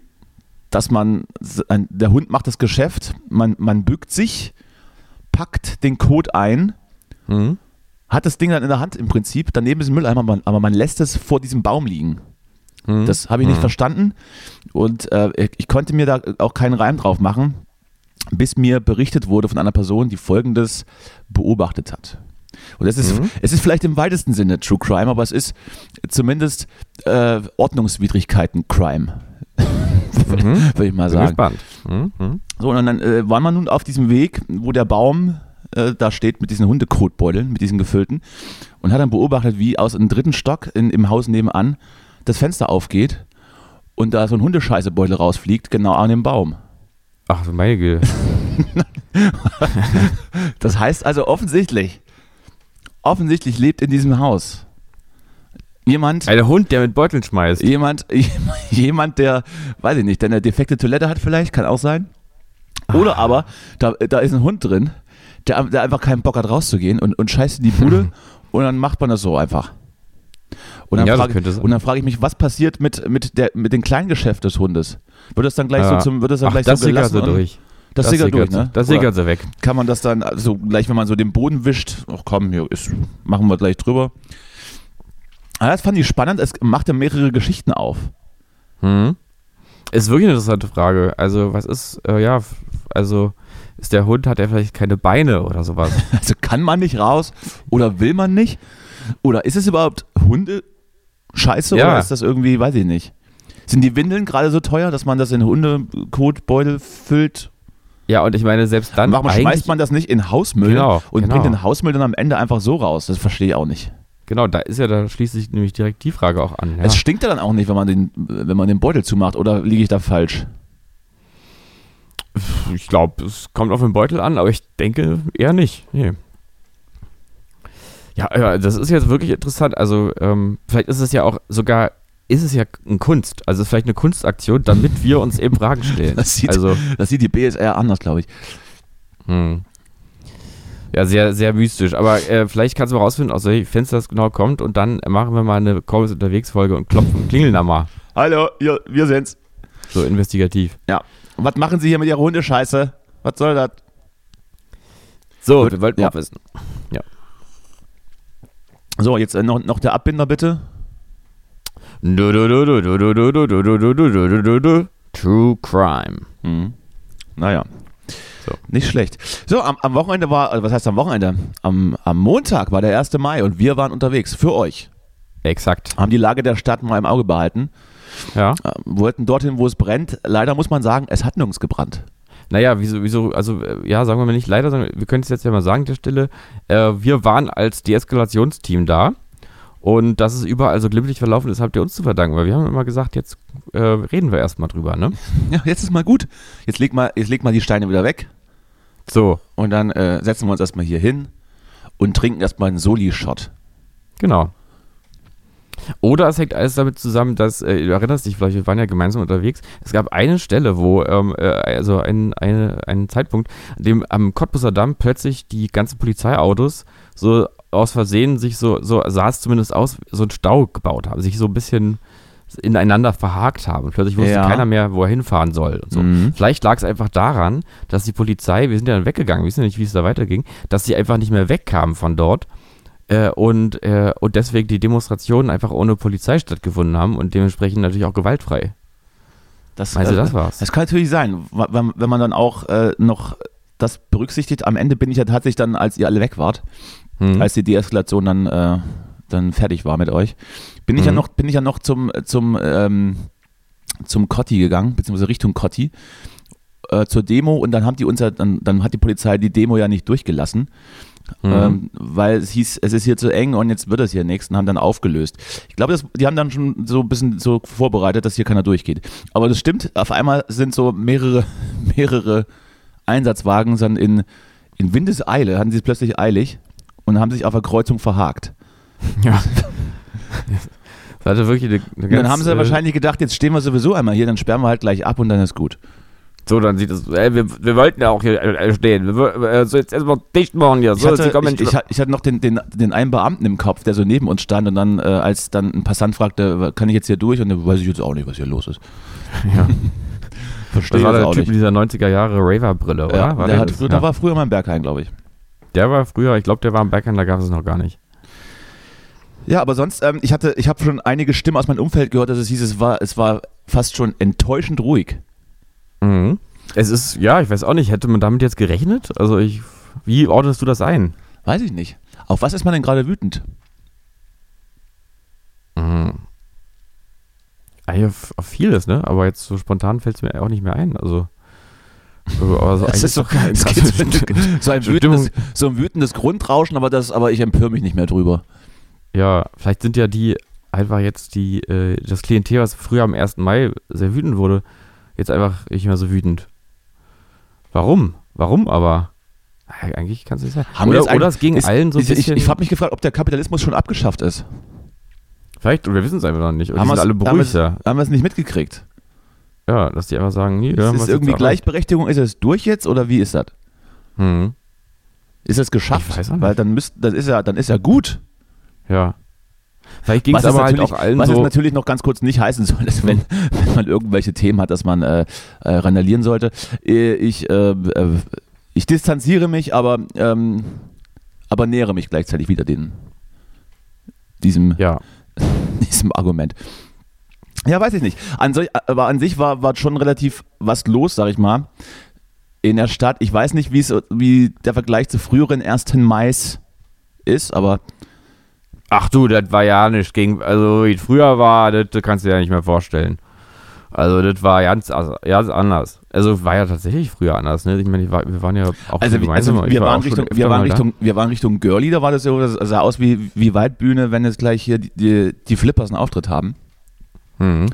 dass man, der Hund macht das Geschäft, man, man bückt sich, packt den Kot ein, Mhm. Hat das Ding dann in der Hand im Prinzip, daneben ist ein Mülleimer, aber man lässt es vor diesem Baum liegen. Mhm. Das habe ich nicht Mhm. verstanden und äh, ich konnte mir da auch keinen Reim drauf machen, bis mir berichtet wurde von einer Person, die Folgendes beobachtet hat. Und es ist, Mhm. es ist vielleicht im weitesten Sinne True Crime, aber es ist zumindest äh, Ordnungswidrigkeiten-Crime, Mhm. würde ich mal Bin sagen. gespannt. Mhm. Mhm. So, und dann äh, war man nun auf diesem Weg, wo der Baum äh, da steht mit diesen Hundekotbeuteln, mit diesen gefüllten, und hat dann beobachtet, wie aus dem dritten Stock in, im Haus nebenan das Fenster aufgeht und da so ein Hundescheißebeutel rausfliegt, genau an dem Baum. Ach, meine Güte. Das heißt also offensichtlich, offensichtlich lebt in diesem Haus jemand, Ein Hund, der mit Beuteln schmeißt. jemand, jemand, der, weiß ich nicht, der eine defekte Toilette hat vielleicht, kann auch sein. Oder aber, da, da ist ein Hund drin, der, der einfach keinen Bock hat rauszugehen und, und scheißt in die Bude und dann macht man das so einfach. Und dann Ja, das frage und dann frage ich mich, was passiert mit, mit, der, mit dem Kleingeschäft des Hundes? Wird das dann gleich Ja. so zum, wird das dann Ach, gleich das so gelassen? so durch. Das, sickert durch, ne? Das sickert so weg. Kann man das dann, also gleich, wenn man so den Boden wischt, ach komm, hier ist, machen wir gleich drüber. Aber das fand ich spannend, es machte mehrere Geschichten auf. Mhm. Ist wirklich eine interessante Frage. Also, was ist, äh, ja, also, ist der Hund, hat er vielleicht keine Beine oder sowas? Also kann man nicht raus oder will man nicht? Oder ist es überhaupt Hunde-Scheiße Ja. oder ist das irgendwie, weiß ich nicht. Sind die Windeln gerade so teuer, dass man das in Hundekotbeutel füllt? ja, und ich meine, selbst dann. Warum schmeißt man das nicht in Hausmüll Genau, und genau. bringt den Hausmüll dann am Ende einfach so raus? Das verstehe ich auch nicht. Genau, da ist ja, da schließt sich nämlich direkt die Frage auch an. Ja. Es stinkt ja dann auch nicht, wenn man den, wenn man den Beutel zumacht, oder liege ich da falsch? Ich glaube, es kommt auf den Beutel an, aber ich denke eher nicht. Nee. Ja, ja, das ist jetzt wirklich interessant. Also, ähm, vielleicht ist es ja auch sogar, ist es ja eine Kunst. Also, es ist vielleicht eine Kunstaktion, damit wir uns eben Fragen stellen. Das sieht- also, Das sieht die BSR anders, glaube ich. hm. Ja, sehr, sehr mystisch. Aber äh, vielleicht kannst du mal rausfinden, aus welchem Fenster das genau kommt und dann machen wir mal eine Kommens unterwegs Folge und klopfen, klingeln da mal. Hallo, ja, wir sind's. So investigativ. Ja was machen Sie hier mit Ihrer Hundescheiße? Was soll das? So, Gut, wir wollten ja. wissen. Ja. So, jetzt äh, noch, noch der Abbinder bitte. True Crime. Mhm. Naja. So. Nicht schlecht. So, am, am Wochenende war, was heißt am Wochenende? Am, am Montag war der 1. Mai und wir waren unterwegs für euch. Exakt. Haben die Lage der Stadt mal im Auge behalten. Ja. Äh, wollten dorthin, wo es brennt. Leider muss man sagen, es hat nirgends gebrannt. Naja, wieso, wieso, also, äh, ja, sagen wir mal nicht leider, sondern wir können es jetzt ja mal sagen an der Stelle. Äh, wir waren als Deeskalationsteam da und dass es überall so glimpflich verlaufen ist, habt ihr uns zu verdanken, weil wir haben immer gesagt, jetzt äh, reden wir erstmal drüber, ne? Ja, jetzt ist mal gut. Jetzt leg mal, jetzt leg mal die Steine wieder weg So, und dann äh, setzen wir uns erstmal hier hin und trinken erstmal einen Soli-Shot. genau. Oder es hängt alles damit zusammen, dass, äh, du erinnerst dich vielleicht, wir waren ja gemeinsam unterwegs, es gab eine Stelle, wo, ähm, äh, also ein, eine, einen Zeitpunkt, an dem am Cottbusser Damm plötzlich die ganzen Polizeiautos so aus Versehen sich so, so sah es zumindest aus, so einen Stau gebaut haben, sich so ein bisschen ineinander verhakt haben. Plötzlich wusste Ja. keiner mehr, wo er hinfahren soll so. Mhm. Vielleicht lag es einfach daran, dass die Polizei, wir sind ja dann weggegangen, wir wissen ja nicht, wie es da weiterging, dass sie einfach nicht mehr wegkamen von dort äh, und, äh, und deswegen die Demonstrationen einfach ohne Polizei stattgefunden haben und dementsprechend natürlich auch gewaltfrei. Das, du, äh, das war's? Das kann natürlich sein, wenn, man dann auch äh, noch das berücksichtigt. Am Ende bin ich ja tatsächlich dann, als ihr alle weg wart, Hm. als die Deeskalation dann, äh, dann fertig war mit euch, bin ich ja Mhm. noch, bin ich ja noch zum, zum, ähm, zum Cotti gegangen, beziehungsweise Richtung Cotti, äh, zur Demo und dann haben die uns ja, dann, dann hat die Polizei die Demo ja nicht durchgelassen. Mhm. Ähm, weil es hieß, es ist hier zu eng und jetzt wird es hier nichts und haben dann aufgelöst. Ich glaube, das- die haben dann schon so ein bisschen so vorbereitet, dass hier keiner durchgeht. Aber das stimmt, auf einmal sind so mehrere, mehrere Einsatzwagen dann in, in Windeseile, hatten sie es plötzlich eilig und haben sich auf der Kreuzung verhakt. Ja. Das hatte wirklich eine, eine Und ganz, dann haben sie äh, wahrscheinlich gedacht, jetzt stehen wir sowieso einmal hier, dann sperren wir halt gleich ab und dann ist gut. So, dann sieht es. Ey, wir, wir wollten ja auch hier äh, stehen. Wir, äh, so, jetzt erstmal dicht machen hier. Ich So, hatte, Sie kommen ich, ich, ich hatte noch den, den, den einen Beamten im Kopf, der so neben uns stand und dann, äh, als dann ein Passant fragte, kann ich jetzt hier durch? Und dann weiß ich jetzt auch nicht, was hier los ist. ja. Verstehe Das war der auch Typ nicht. mit dieser 90er Jahre Raver-Brille, oder? Ja, war der, hat, das? früher- ja. der war früher mal im Berghain, glaube ich. der war früher, ich glaube, der war im Berghain, da gab es es noch gar nicht. Ja, aber sonst, ähm, ich hatte, ich habe schon einige Stimmen aus meinem Umfeld gehört, dass es hieß, es war, es war fast schon enttäuschend ruhig. Mhm. Es ist, ja, ich weiß auch nicht, hätte man damit jetzt gerechnet? Also ich, wie ordnest du das ein? Weiß ich nicht. Auf was ist man denn gerade wütend? Mhm. Eigentlich auf, auf vieles, ne? Aber jetzt so spontan fällt es mir auch nicht mehr ein. Also. Aber so Es eigentlich ist so, kein so, so, ein wütendes, so ein wütendes Grundrauschen, aber das, aber ich empöre mich nicht mehr drüber. Ja, vielleicht sind ja die einfach jetzt die, äh, das Klientel, was früher am 1. Mai sehr wütend wurde, jetzt einfach nicht mehr so wütend. Warum? Warum aber? Eigentlich kann es nicht sein. Haben wir oder, oder es ging ist- allen so ein ich, ich, bisschen. ich habe mich gefragt, ob der Kapitalismus schon abgeschafft ist. vielleicht, oder wir wissen es einfach noch nicht. Oder Haben wir's- alle haben beruhigt, wir's- ja. Haben wir es nicht mitgekriegt? Ja, dass die einfach sagen, nee, ist es irgendwie Gleichberechtigung? Ist es durch jetzt oder wie ist das? Hm, Ist es geschafft? Ich. Weil dann müsst, das ist ja, dann ist ja gut. ja. Vielleicht ging es Was aber halt natürlich- auch allen Was es so. natürlich noch ganz kurz nicht heißen soll, ist, wenn man irgendwelche Themen hat, dass man äh, äh, randalieren sollte. Äh, Ich, äh, äh, ich distanziere mich, aber, ähm, aber nähere mich gleichzeitig wieder den, diesem, Ja, diesem Argument. Ja, weiß ich nicht. An so, aber an sich war, war schon relativ was los, sag ich mal, in der Stadt. Ich weiß nicht, wie der Vergleich zu früheren 1. Mais ist, aber Ach du, das war ja nicht gegen, also wie es früher war, das, das kannst du dir ja nicht mehr vorstellen. Also das war ganz, also, ganz anders. Also war ja tatsächlich früher anders, ne? Ich meine, war, wir waren ja auch Also, also gemeinsam, ich wir, war waren Richtung, wir, waren. Richtung, wir waren Richtung Girlie, da war das so, das sah aus wie, wie Waldbühne, wenn jetzt gleich hier die, die, die Flippers einen Auftritt haben. Mhm.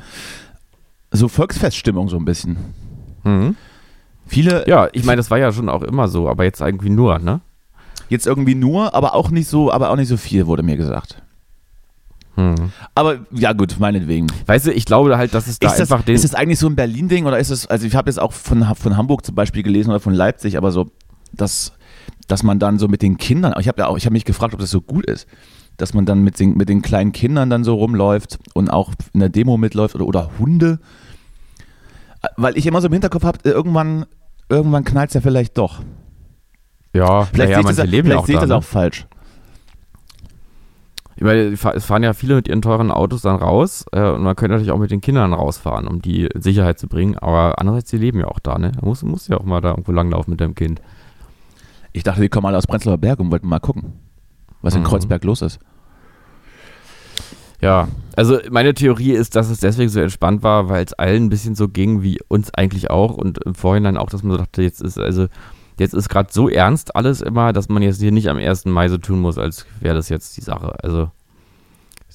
So Volksfeststimmung so ein bisschen. Mhm. Viele Ja, ich meine, das war ja schon auch immer so, aber jetzt irgendwie nur, ne? jetzt irgendwie nur, aber auch nicht so, aber auch nicht so viel, wurde mir gesagt. Mhm. Aber ja gut, meinetwegen. Weißt du, ich glaube halt, dass es da ist, das, einfach den. ist das eigentlich so ein Berlin-Ding oder ist es, also ich habe jetzt auch von, von Hamburg zum Beispiel gelesen oder von Leipzig, aber so, dass, dass man dann so mit den Kindern, ich habe ja auch, ich habe mich gefragt, ob das so gut ist, dass man dann mit den, mit den kleinen Kindern dann so rumläuft und auch in der Demo mitläuft oder, oder Hunde. Weil ich immer so im Hinterkopf habe, irgendwann, irgendwann knallt es ja vielleicht doch. ja, Vielleicht naja, sehe ich, das, ja vielleicht sehe ich da. das auch falsch. Ich meine, es fahren ja viele mit ihren teuren Autos dann raus äh, und man könnte natürlich auch mit den Kindern rausfahren, um die in Sicherheit zu bringen, aber andererseits, die leben ja auch da, ne? Da musst, musst ja auch mal da irgendwo langlaufen mit deinem Kind. Ich dachte, die kommen alle aus Prenzlauer Berg und wollten mal gucken, was in Mhm. Kreuzberg los ist. Ja, also meine Theorie ist, dass es deswegen so entspannt war, weil es allen ein bisschen so ging wie uns eigentlich auch und im Vorhinein auch, dass man so dachte, jetzt ist also jetzt ist gerade so ernst alles immer, dass man jetzt hier nicht am 1. Mai so tun muss, als wäre das jetzt die Sache. Also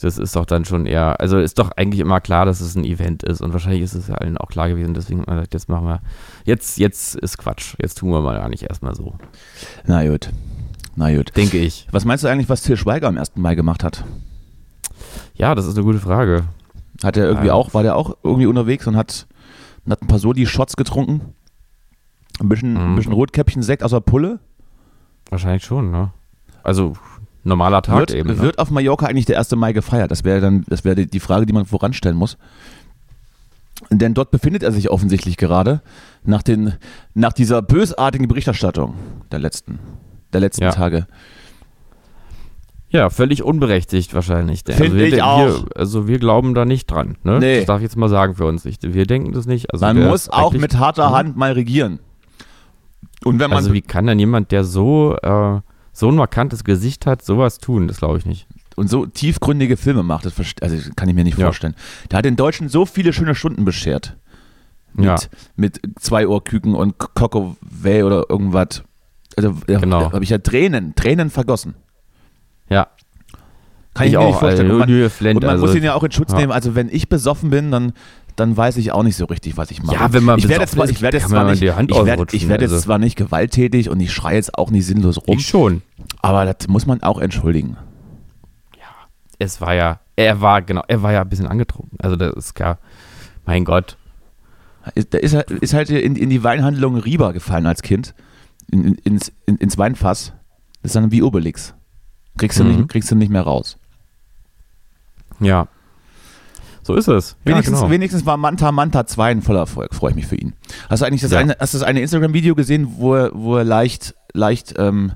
das ist doch dann schon eher, also ist doch eigentlich immer klar, dass es ein Event ist und wahrscheinlich ist es ja allen auch klar gewesen, deswegen hat man gesagt, jetzt machen wir, jetzt, jetzt ist Quatsch, jetzt tun wir mal gar nicht erstmal so, Na gut. Na gut. denke ich. Was meinst du eigentlich, was Til Schweiger am 1. Mai gemacht hat? Ja, das ist eine gute Frage. Hat er irgendwie Ja. auch, war der auch irgendwie unterwegs und hat, und hat ein paar Soli-Shots getrunken? Ein bisschen, ein Mhm. bisschen Rotkäppchen-Sekt aus der Pulle? Wahrscheinlich schon, ne? Also normaler Tag Wird, eben. Ne? wird auf Mallorca eigentlich der 1. Mai gefeiert? Das wäre dann, das wäre die, Frage, die man voranstellen muss. Denn dort befindet er sich offensichtlich gerade nach, den, nach dieser bösartigen Berichterstattung der letzten, der letzten Ja. Tage. Ja, völlig unberechtigt wahrscheinlich. denn- Find also wir, ich wir, auch. Also wir glauben da nicht dran. Ne? Nee. Das darf ich jetzt mal sagen für uns. Ich, wir denken das nicht. Also Man muss auch mit harter Mhm. Hand mal regieren. Und wenn man, Also wie kann denn jemand, der so, äh, so ein markantes Gesicht hat, sowas tun? Das glaube ich nicht. und so tiefgründige Filme macht, das also kann ich mir nicht Ja. vorstellen. Der hat den Deutschen so viele schöne Stunden beschert. Mit, Ja. mit zwei Ohrküken und Coco Way oder irgendwas. Also da, Genau. habe ich ja Tränen, Tränen vergossen. Ja. Kann Ich ich, mir auch, nicht vorstellen. also, und man, und man also- muss ihn ja auch in Schutz ja. nehmen. Also wenn ich besoffen bin, dann, dann weiß ich auch nicht so richtig, was ich mache. Ja, wenn man ich werde besoffen zwar, ich werde jetzt zwar nicht, die Hand ich werde, ich werde jetzt also. zwar nicht gewalttätig und ich schreie jetzt auch nicht sinnlos rum, Ich schon. aber das muss man auch entschuldigen. Es war ja, er war, genau, er war ja ein bisschen angetrunken. Also das ist klar. Mein Gott. Der ist, halt- ist halt in, in die Weinhandlung Rieber gefallen als Kind. In, in, ins, in, ins Weinfass. Das ist dann wie Obelix. Kriegst du, Mhm. nicht, kriegst du nicht mehr raus. Ja. So ist es. Wenigstens, ja, genau. wenigstens war Manta Manta 2 ein voller Erfolg. Freue ich mich für ihn. Hast du eigentlich das Ja. eine, hast du das eine Instagram-Video gesehen, wo er, wo er leicht, leicht, ähm,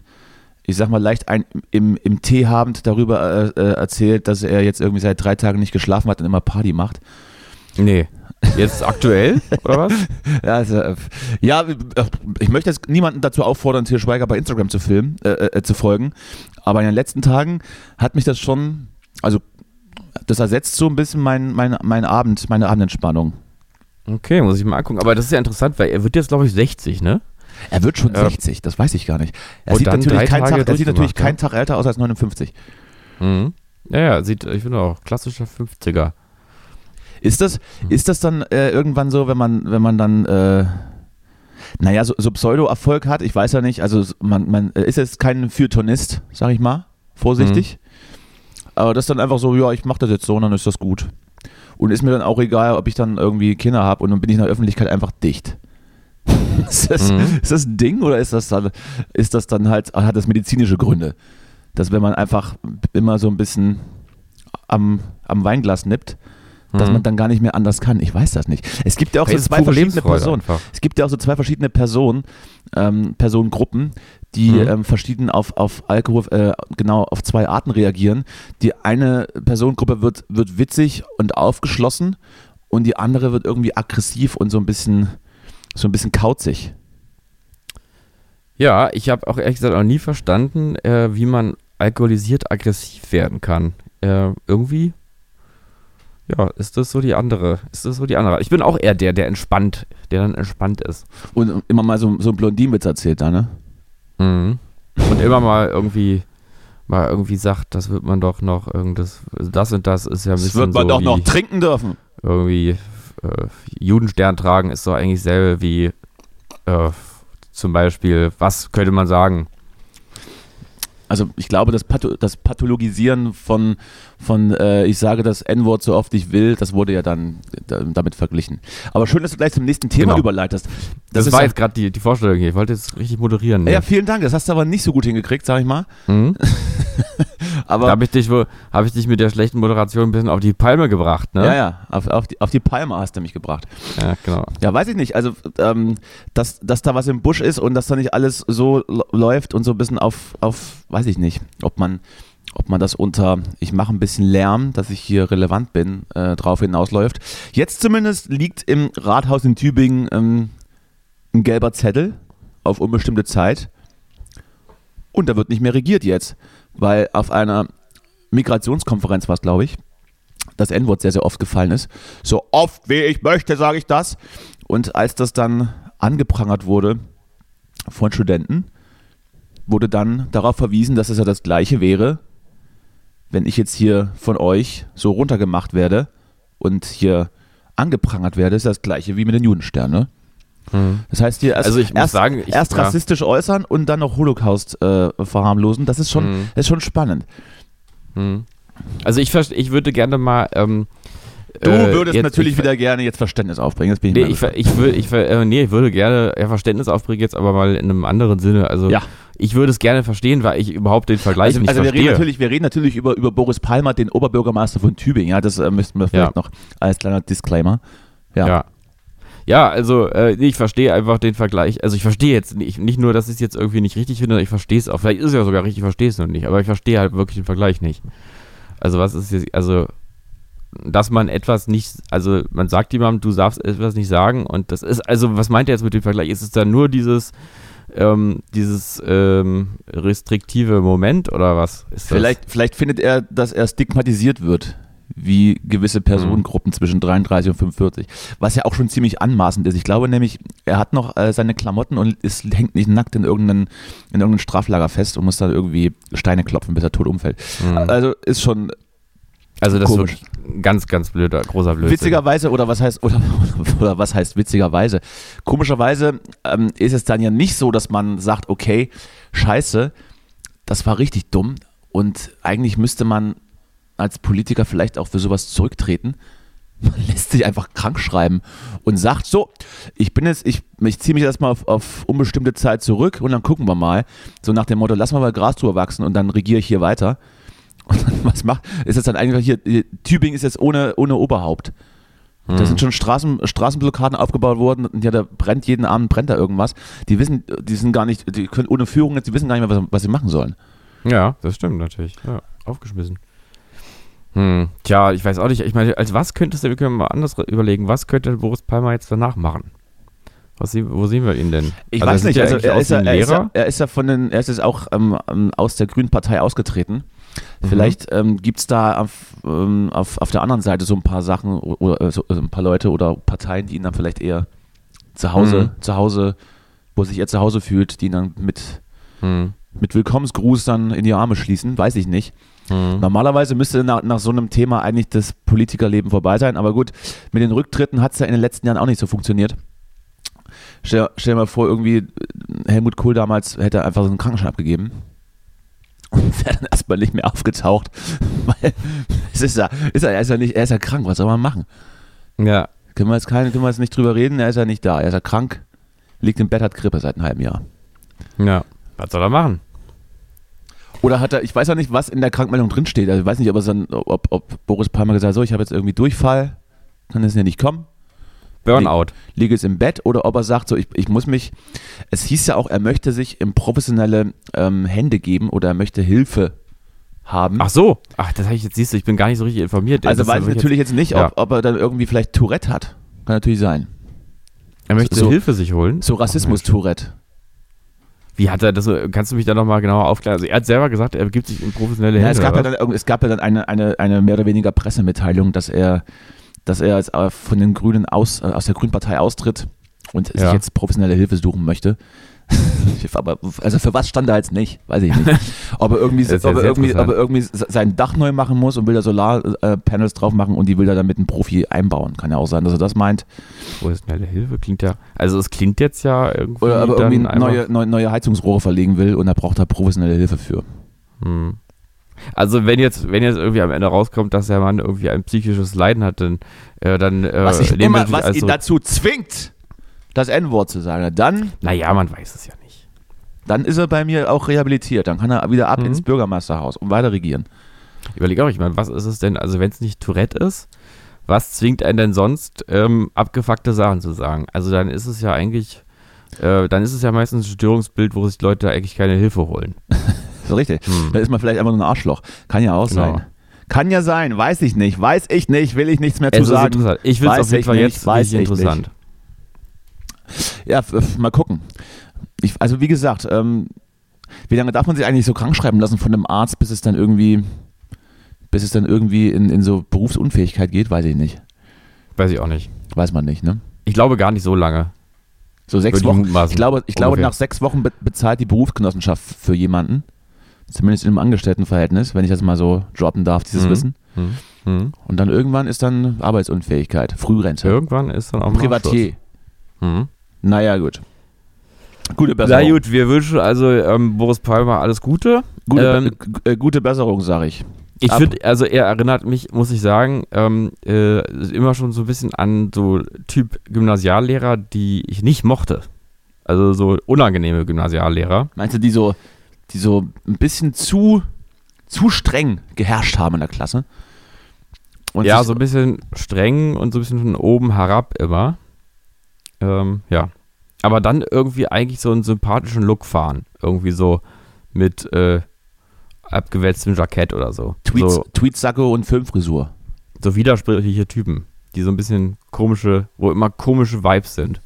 ich sag mal, leicht ein, im, im Tee habend darüber äh, äh, erzählt, dass er jetzt irgendwie seit drei Tagen nicht geschlafen hat und immer Party macht? Nee. Jetzt aktuell, oder was? Ja, also, äh, ja, äh, ich möchte jetzt niemanden dazu auffordern, Til Schweiger bei Instagram zu filmen, äh, äh, zu folgen. Aber in den letzten Tagen hat mich das schon, also das ersetzt so ein bisschen mein, mein, mein Abend, meine Abendentspannung. Okay, muss ich mal angucken. Aber das ist ja interessant, weil er wird jetzt, glaube ich, 60, ne? Er wird schon Ja. 60, das weiß ich gar nicht. Er Und sieht natürlich, keinen Tag, er sieht natürlich durchgemacht, keinen Tag älter aus als 59. Mhm. Ja, ja, sieht, ich finde auch, klassischer 50er. Ist das, Mhm. ist das dann äh, irgendwann so, wenn man, wenn man dann, äh, naja, so, so Pseudo-Erfolg hat? Ich weiß ja nicht, also man, man äh, ist jetzt kein Feuilletonist, sag ich mal, vorsichtig. Aber das ist dann einfach so, ja, ich mache das jetzt so und dann ist das gut. Und ist mir dann auch egal, ob ich dann irgendwie Kinder habe und dann bin ich in der Öffentlichkeit einfach dicht. ist, das, Mhm. ist das ein Ding oder ist das dann, ist das dann halt, hat das medizinische Gründe? Dass wenn man einfach immer so ein bisschen am, am Weinglas nippt, dass Mhm. man dann gar nicht mehr anders kann. Ich weiß das nicht. Es gibt ja auch so zwei verschiedene Personen. einfach. Es gibt ja auch so zwei verschiedene Personen, ähm, Personengruppen, die Mhm. ähm, verschieden auf, auf Alkohol, äh, genau auf zwei Arten reagieren. Die eine Personengruppe wird, wird witzig und aufgeschlossen und die andere wird irgendwie aggressiv und so ein bisschen, so ein bisschen kauzig. Ja, ich habe auch ehrlich gesagt auch nie verstanden, äh, wie man alkoholisiert aggressiv werden kann. Äh, irgendwie, ja, ist das so die andere, ist das so die andere. Ich bin auch eher der, der entspannt, der dann entspannt ist. Und immer mal so, so ein Blondinwitz erzählt da, ne? Mhm. Und immer mal irgendwie, mal irgendwie sagt, das wird man doch noch irgendwas, das und das ist ja ein Das bisschen wird man so doch noch trinken dürfen. irgendwie äh, Judenstern tragen ist doch eigentlich selbe wie äh, zum Beispiel, was könnte man sagen? Also ich glaube, das, Patho das Pathologisieren von, von äh, ich sage das N-Wort so oft ich will, das wurde ja dann da, damit verglichen. Aber schön, dass du gleich zum nächsten Thema Genau. überleitest. Das, ist war ja, jetzt gerade die, die Vorstellung hier. Ich wollte jetzt richtig moderieren. Ne? ja, vielen Dank. Das hast du aber nicht so gut hingekriegt, sag ich mal. Mhm. Aber Da habe ich, dich wohl- hab ich dich mit der schlechten Moderation ein bisschen auf die Palme gebracht, ne? ja, ja, auf, auf, die, auf die Palme hast du mich gebracht. Ja, genau. Ja, weiß ich nicht. Also, ähm, dass, dass da was im Busch ist und dass da nicht alles so läuft und so ein bisschen auf, auf, weiß ich nicht, ob man, ob man das unter, ich mache ein bisschen Lärm, dass ich hier relevant bin, äh, drauf hinausläuft. Jetzt zumindest liegt im Rathaus in Tübingen ähm, ein gelber Zettel auf unbestimmte Zeit und da wird nicht mehr regiert jetzt, weil auf einer Migrationskonferenz war es, glaube ich, das N-Wort sehr, sehr oft gefallen ist. So oft wie ich möchte, sage ich das. Und als das dann angeprangert wurde von Studenten, wurde dann darauf verwiesen, dass es ja das Gleiche wäre, wenn ich jetzt hier von euch so runtergemacht werde und hier angeprangert werde, ist das Gleiche wie mit den Judensternen. Ne? Mhm. Das heißt hier erst, Also ich erst, sagen, ich- erst ja. rassistisch äußern und dann noch Holocaust äh, verharmlosen. Das ist schon, das ist schon spannend. Mhm. Also ich, ich würde gerne mal. Ähm, Du äh, würdest jetzt- natürlich ich, wieder gerne jetzt Verständnis aufbringen. Das bin ich Nee, ich, ich, will, ich, äh, nee, ich würde gerne ja, Verständnis aufbringen, jetzt aber mal in einem anderen Sinne. Also Ja. Ich würde es gerne verstehen, weil ich überhaupt den Vergleich Also, nicht also wir, reden verstehe. natürlich, wir reden natürlich über, über Boris Palmer, den Oberbürgermeister von Tübingen. Ja, das äh, müssten wir vielleicht Ja. noch als kleiner Disclaimer. Ja. Ja. Ja, also äh, ich verstehe einfach den Vergleich. Also ich verstehe jetzt nicht, nicht nur, dass ich es jetzt irgendwie nicht richtig finde, ich verstehe es auch. Vielleicht ist es ja sogar richtig, ich verstehe es noch nicht, aber ich verstehe halt wirklich den Vergleich nicht. Also was ist jetzt, also dass man etwas nicht, also man sagt jemandem, du darfst etwas nicht sagen und das ist, also was meint er jetzt mit dem Vergleich? Ist es dann nur dieses, ähm, dieses ähm, restriktive Moment oder was ist das? Vielleicht, vielleicht findet er, dass er stigmatisiert wird, wie gewisse Personengruppen zwischen 33 und 45. Was ja auch schon ziemlich anmaßend ist. Ich glaube nämlich, er hat noch äh, seine Klamotten und ist, hängt nicht nackt in irgendeinem in irgendeinem Straflager fest und muss dann irgendwie Steine klopfen, bis er tot umfällt. Mhm. Also ist schon Also das Komisch. ein ganz, ganz blöder, großer Blödsinn. Witzigerweise, oder was heißt, oder, oder was heißt witzigerweise? Komischerweise ähm, ist es dann ja nicht so, dass man sagt, okay, scheiße, das war richtig dumm und eigentlich müsste man als Politiker vielleicht auch für sowas zurücktreten. Man lässt sich einfach krank schreiben und sagt so, ich bin jetzt, ich, ich ziehe mich erstmal auf, auf unbestimmte Zeit zurück und dann gucken wir mal. So nach dem Motto, lass mal mal Gras drüber wachsen und dann regiere ich hier weiter. Und dann, was macht, ist jetzt dann eigentlich hier, Tübingen ist jetzt ohne, ohne Oberhaupt. Da sind schon Straßen, Straßenblockaden aufgebaut worden und ja, da brennt jeden Abend brennt da irgendwas. Die wissen, die sind gar nicht, die können ohne Führung jetzt, die wissen gar nicht mehr, was, was sie machen sollen. Ja, das stimmt natürlich. Ja, aufgeschmissen. Hm. Tja, ich weiß auch nicht. Ich meine, als was könntest du, wir können mal anders überlegen, was könnte Boris Palmer jetzt danach machen? Was, wo sehen wir ihn denn? Ich Also weiß nicht, also er ist, ja, er, ist ja, er ist ja von den, er ist jetzt auch ähm, ähm, aus der Grünen Partei ausgetreten. Vielleicht ähm, gibt es da auf, ähm, auf, auf der anderen Seite so ein paar Sachen oder äh, so, äh, ein paar Leute oder Parteien, die ihn dann vielleicht eher zu Hause, zu Hause, wo sich er zu Hause fühlt, die ihn dann mit, Hm. mit Willkommensgruß dann in die Arme schließen, weiß ich nicht. Hm. Normalerweise müsste nach, nach so einem Thema eigentlich das Politikerleben vorbei sein, aber gut, mit den Rücktritten hat es ja in den letzten Jahren auch nicht so funktioniert. Stell, stell dir mal vor, irgendwie äh, Helmut Kohl damals hätte einfach so einen Krankenschein abgegeben und wäre dann erstmal nicht mehr aufgetaucht, weil es ist ja, ist ja, er ist ja nicht, er ist ja krank, was soll man machen? Ja, Können wir jetzt keine, können wir jetzt nicht drüber reden, er ist ja nicht da, er ist ja krank, liegt im Bett, hat Grippe seit einem halben Jahr. ja. Was soll er machen? Oder hat er, ich weiß ja nicht, was in der Krankmeldung drinsteht. Also ich weiß nicht, ob, es dann, ob, ob Boris Palmer gesagt hat, so, ich habe jetzt irgendwie Durchfall, kann es ja nicht kommen, Burnout. liege jetzt im Bett. Oder ob er sagt, so, ich, ich muss mich, es hieß ja auch, er möchte sich in professionelle ähm, Hände geben oder er möchte Hilfe haben. Ach so. Ach, das habe ich jetzt, siehst du, ich bin gar nicht so richtig informiert. also Das weiß ich natürlich jetzt nicht, ja. ob, ob er dann irgendwie vielleicht Tourette hat. Kann natürlich sein. Jetzt, er möchte so- Hilfe sich holen. So Rassismus-Tourette. Wie hat er das kannst du mich da nochmal genauer aufklären? Also er hat selber gesagt, er gibt sich in professionelle Ja, Hände. es, gab ja dann, es gab ja dann eine, eine, eine mehr oder weniger Pressemitteilung, dass er, dass er jetzt äh, von den Grünen aus, äh, aus der Grünen Partei austritt und sich Ja. jetzt professionelle Hilfe suchen möchte. Aber also für was stand er jetzt nicht, weiß ich nicht. Ob er irgendwie, ja ob er irgendwie, ob er irgendwie se- sein Dach neu machen muss und will da Solarpanels drauf machen und die will er dann mit einem Profi einbauen. Kann ja auch sein, dass er das meint. Professionelle Hilfe klingt ja, also es klingt jetzt ja irgendwie Oder aber dann irgendwie neue, neue, neue Heizungsrohre verlegen will und da braucht er professionelle Hilfe für. Hm. Also wenn jetzt, wenn jetzt irgendwie am Ende rauskommt, dass der Mann irgendwie ein psychisches Leiden hat, dann, äh, dann äh, Was, immer, was alles ihn dazu zwingt, das N-Wort zu sagen, dann Naja, man weiß es ja nicht. dann ist er bei mir auch rehabilitiert. Dann kann er wieder ab Mhm. ins Bürgermeisterhaus und weiter regieren. Ich überlege auch, ich meine, was ist es denn, also wenn es nicht Tourette ist, was zwingt einen denn sonst, ähm, abgefuckte Sachen zu sagen? Also dann ist es ja eigentlich, äh, dann ist es ja meistens ein Störungsbild, wo sich Leute eigentlich keine Hilfe holen. So richtig. Hm. Da ist man vielleicht einfach nur ein Arschloch. Kann ja auch Genau. sein. Kann ja sein, weiß ich nicht. Weiß ich nicht, will ich nichts mehr zu sagen. Ich will es auf jeden Fall nicht, jetzt weiß ich interessant. Ja, f- f- mal gucken. Ich, also wie gesagt, ähm, wie lange darf man sich eigentlich so krank schreiben lassen von einem Arzt, bis es dann irgendwie, bis es dann irgendwie in, in so Berufsunfähigkeit geht, weiß ich nicht. Weiß ich auch nicht. Weiß man nicht, ne? Ich glaube gar nicht so lange. So sechs Wochen. Ich glaube, ich glaube nach sechs Wochen be bezahlt die Berufsgenossenschaft für jemanden. Zumindest in einem Angestelltenverhältnis, wenn ich das mal so droppen darf, dieses Mhm. Wissen. Hm. Hm. Und dann irgendwann ist dann Arbeitsunfähigkeit, Frührente, Irgendwann ist dann auch Privatier. Schluss. Hm. Naja, gut. Gute Na Besserung. gut, wir wünschen also ähm, Boris Palmer alles Gute. Gute, ähm, Be- äh, gute Besserung, sage ich. Ich finde, also er erinnert mich, muss ich sagen, ähm, äh, immer schon so ein bisschen an so Typ Gymnasiallehrer, die ich nicht mochte. Also so unangenehme Gymnasiallehrer. Meinst du, die so, die so ein bisschen zu, zu streng geherrscht haben in der Klasse? Und ja, so ein bisschen streng und so ein bisschen von oben herab immer. Ähm, ja. Aber dann irgendwie eigentlich so einen sympathischen Look fahren. Irgendwie so mit äh, abgewälztem Jackett oder so. Tweets, So, Tweetsacke und Filmfrisur. so widersprüchliche Typen, die so ein bisschen komische, wo immer komische Vibes sind.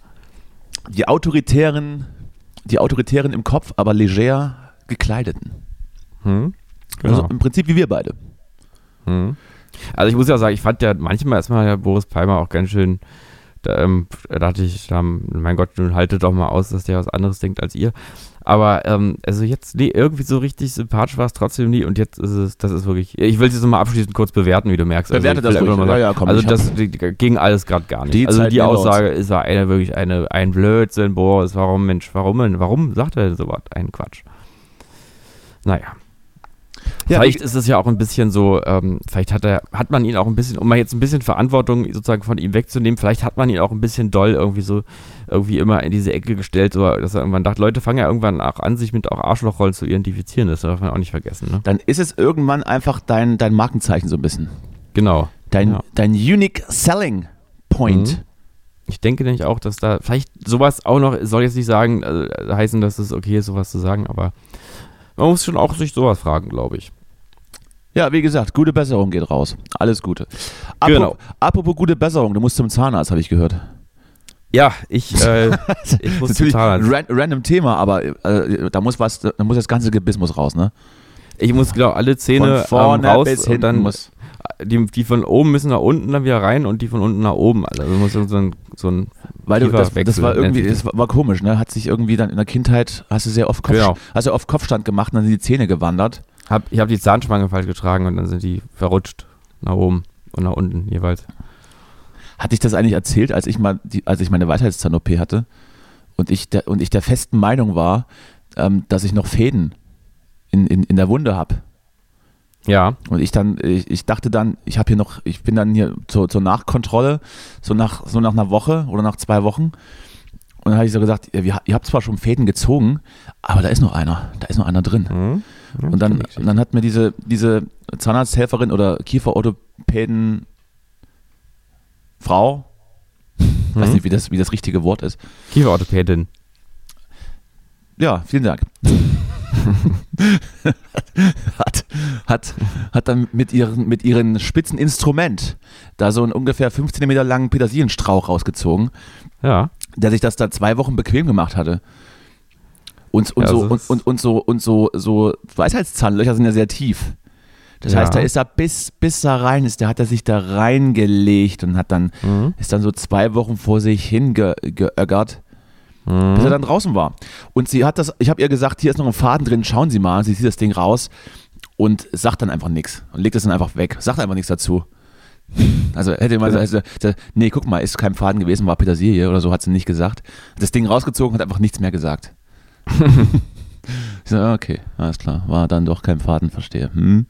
Die autoritären die Autoritären im Kopf, aber leger gekleideten. Hm? Also Genau. im Prinzip wie wir beide. Hm. Also ich muss ja sagen, ich fand ja manchmal erstmal ja Boris Palmer auch ganz schön, da, ähm, da dachte ich, ähm, mein Gott, nun haltet doch mal aus, dass der was anderes denkt als ihr. Aber ähm, also jetzt, nee, irgendwie so richtig sympathisch war es trotzdem nie und jetzt ist es, das ist wirklich, ich will es jetzt nochmal abschließend kurz bewerten, wie du merkst. Bewerte also das ruhig. mal Ja, ja, komm, also das die, ging alles gerade gar nicht. Die also Zeit die. Aussage ist war eine wirklich eine, ein Blödsinn, Boris, warum Mensch, warum, denn- warum sagt er denn sowas? Ein Quatsch. Naja. Ja, vielleicht ist es ja auch ein bisschen so, ähm, vielleicht hat er, hat man ihn auch ein bisschen, um mal jetzt ein bisschen Verantwortung sozusagen von ihm wegzunehmen, vielleicht hat man ihn auch ein bisschen doll irgendwie so, irgendwie immer in diese Ecke gestellt, so, dass er irgendwann dachte, Leute fangen ja irgendwann auch an, sich mit auch Arschlochrollen zu identifizieren, das darf man auch nicht vergessen, ne? Dann ist es irgendwann einfach dein, dein Markenzeichen so ein bisschen. Genau. Dein, Ja. dein Unique Selling Point. Mhm. Ich denke nämlich auch, dass da vielleicht sowas auch noch, soll jetzt nicht sagen, äh, heißen, dass es okay ist, sowas zu sagen, aber man muss schon auch sich sowas fragen, glaube ich. Ja, wie gesagt, gute Besserung geht raus. Alles Gute. Apro- Genau. Apropos gute Besserung, du musst zum Zahnarzt, habe ich gehört. Ja, ich, äh, ich muss Natürlich total. ein ran random Thema, aber äh, da muss was, da muss das ganze Gebiss muss raus, ne? Ich muss genau alle Zähne Von vorne ähm, raus bis und hinten dann muss. Die, die von oben müssen nach unten dann wieder rein und die von unten nach oben. Also muss so ein, so ein Weil du, das, das war irgendwie, das war, war komisch, ne? Hat sich irgendwie dann in der Kindheit, hast du sehr oft, Kopf, Genau. hast du oft Kopfstand gemacht und dann sind die Zähne gewandert. hab, ich habe die Zahnspange falsch getragen und dann sind die verrutscht nach oben und nach unten jeweils. Hatte ich das eigentlich erzählt, als ich mal, die, als ich meine Weisheitszahn-OP hatte und ich der, und ich der festen Meinung war, ähm, dass ich noch Fäden in, in, in der Wunde habe. Ja, Und ich dann, ich, ich dachte dann, ich habe hier noch, ich bin dann hier zur, zur Nachkontrolle, so nach, so nach einer Woche oder nach zwei Wochen. Und dann habe ich so gesagt, ihr, ihr habt zwar schon Fäden gezogen, aber da ist noch einer, da ist noch einer drin. hm? Ja, Und dann, und dann hat mir diese, diese Zahnarzthelferin oder Kieferorthopäden Frau, weiß Mhm. nicht, wie das, wie das richtige Wort ist. Kieferorthopädin. Ja, vielen Dank. hat, hat, hat dann mit ihren, mit ihren spitzen Instrument da so einen ungefähr 5 cm langen Petersilienstrauch rausgezogen, Ja. der sich das da zwei Wochen bequem gemacht hatte. Und, und, Ja, so, also und, und, und so, und so, so Weisheitszahnlöcher sind ja sehr tief. Das Ja. heißt, da ist er bis, bis da rein ist, der hat er sich da reingelegt und hat dann, Mhm. ist dann so zwei Wochen vor sich hingeöggert bis er Mhm. dann draußen war. Und sie hat das, ich habe ihr gesagt, hier ist noch ein Faden drin, schauen Sie mal. Sie zieht das Ding raus und sagt dann einfach nichts und legt es dann einfach weg. Sagt einfach nichts dazu. Also hätte man also, nee, guck mal, ist kein Faden gewesen, war Petersilie oder so, hat sie nicht gesagt. Hat das Ding rausgezogen, hat einfach nichts mehr gesagt. ich so, okay, alles klar, war dann doch kein Faden, verstehe. Hm.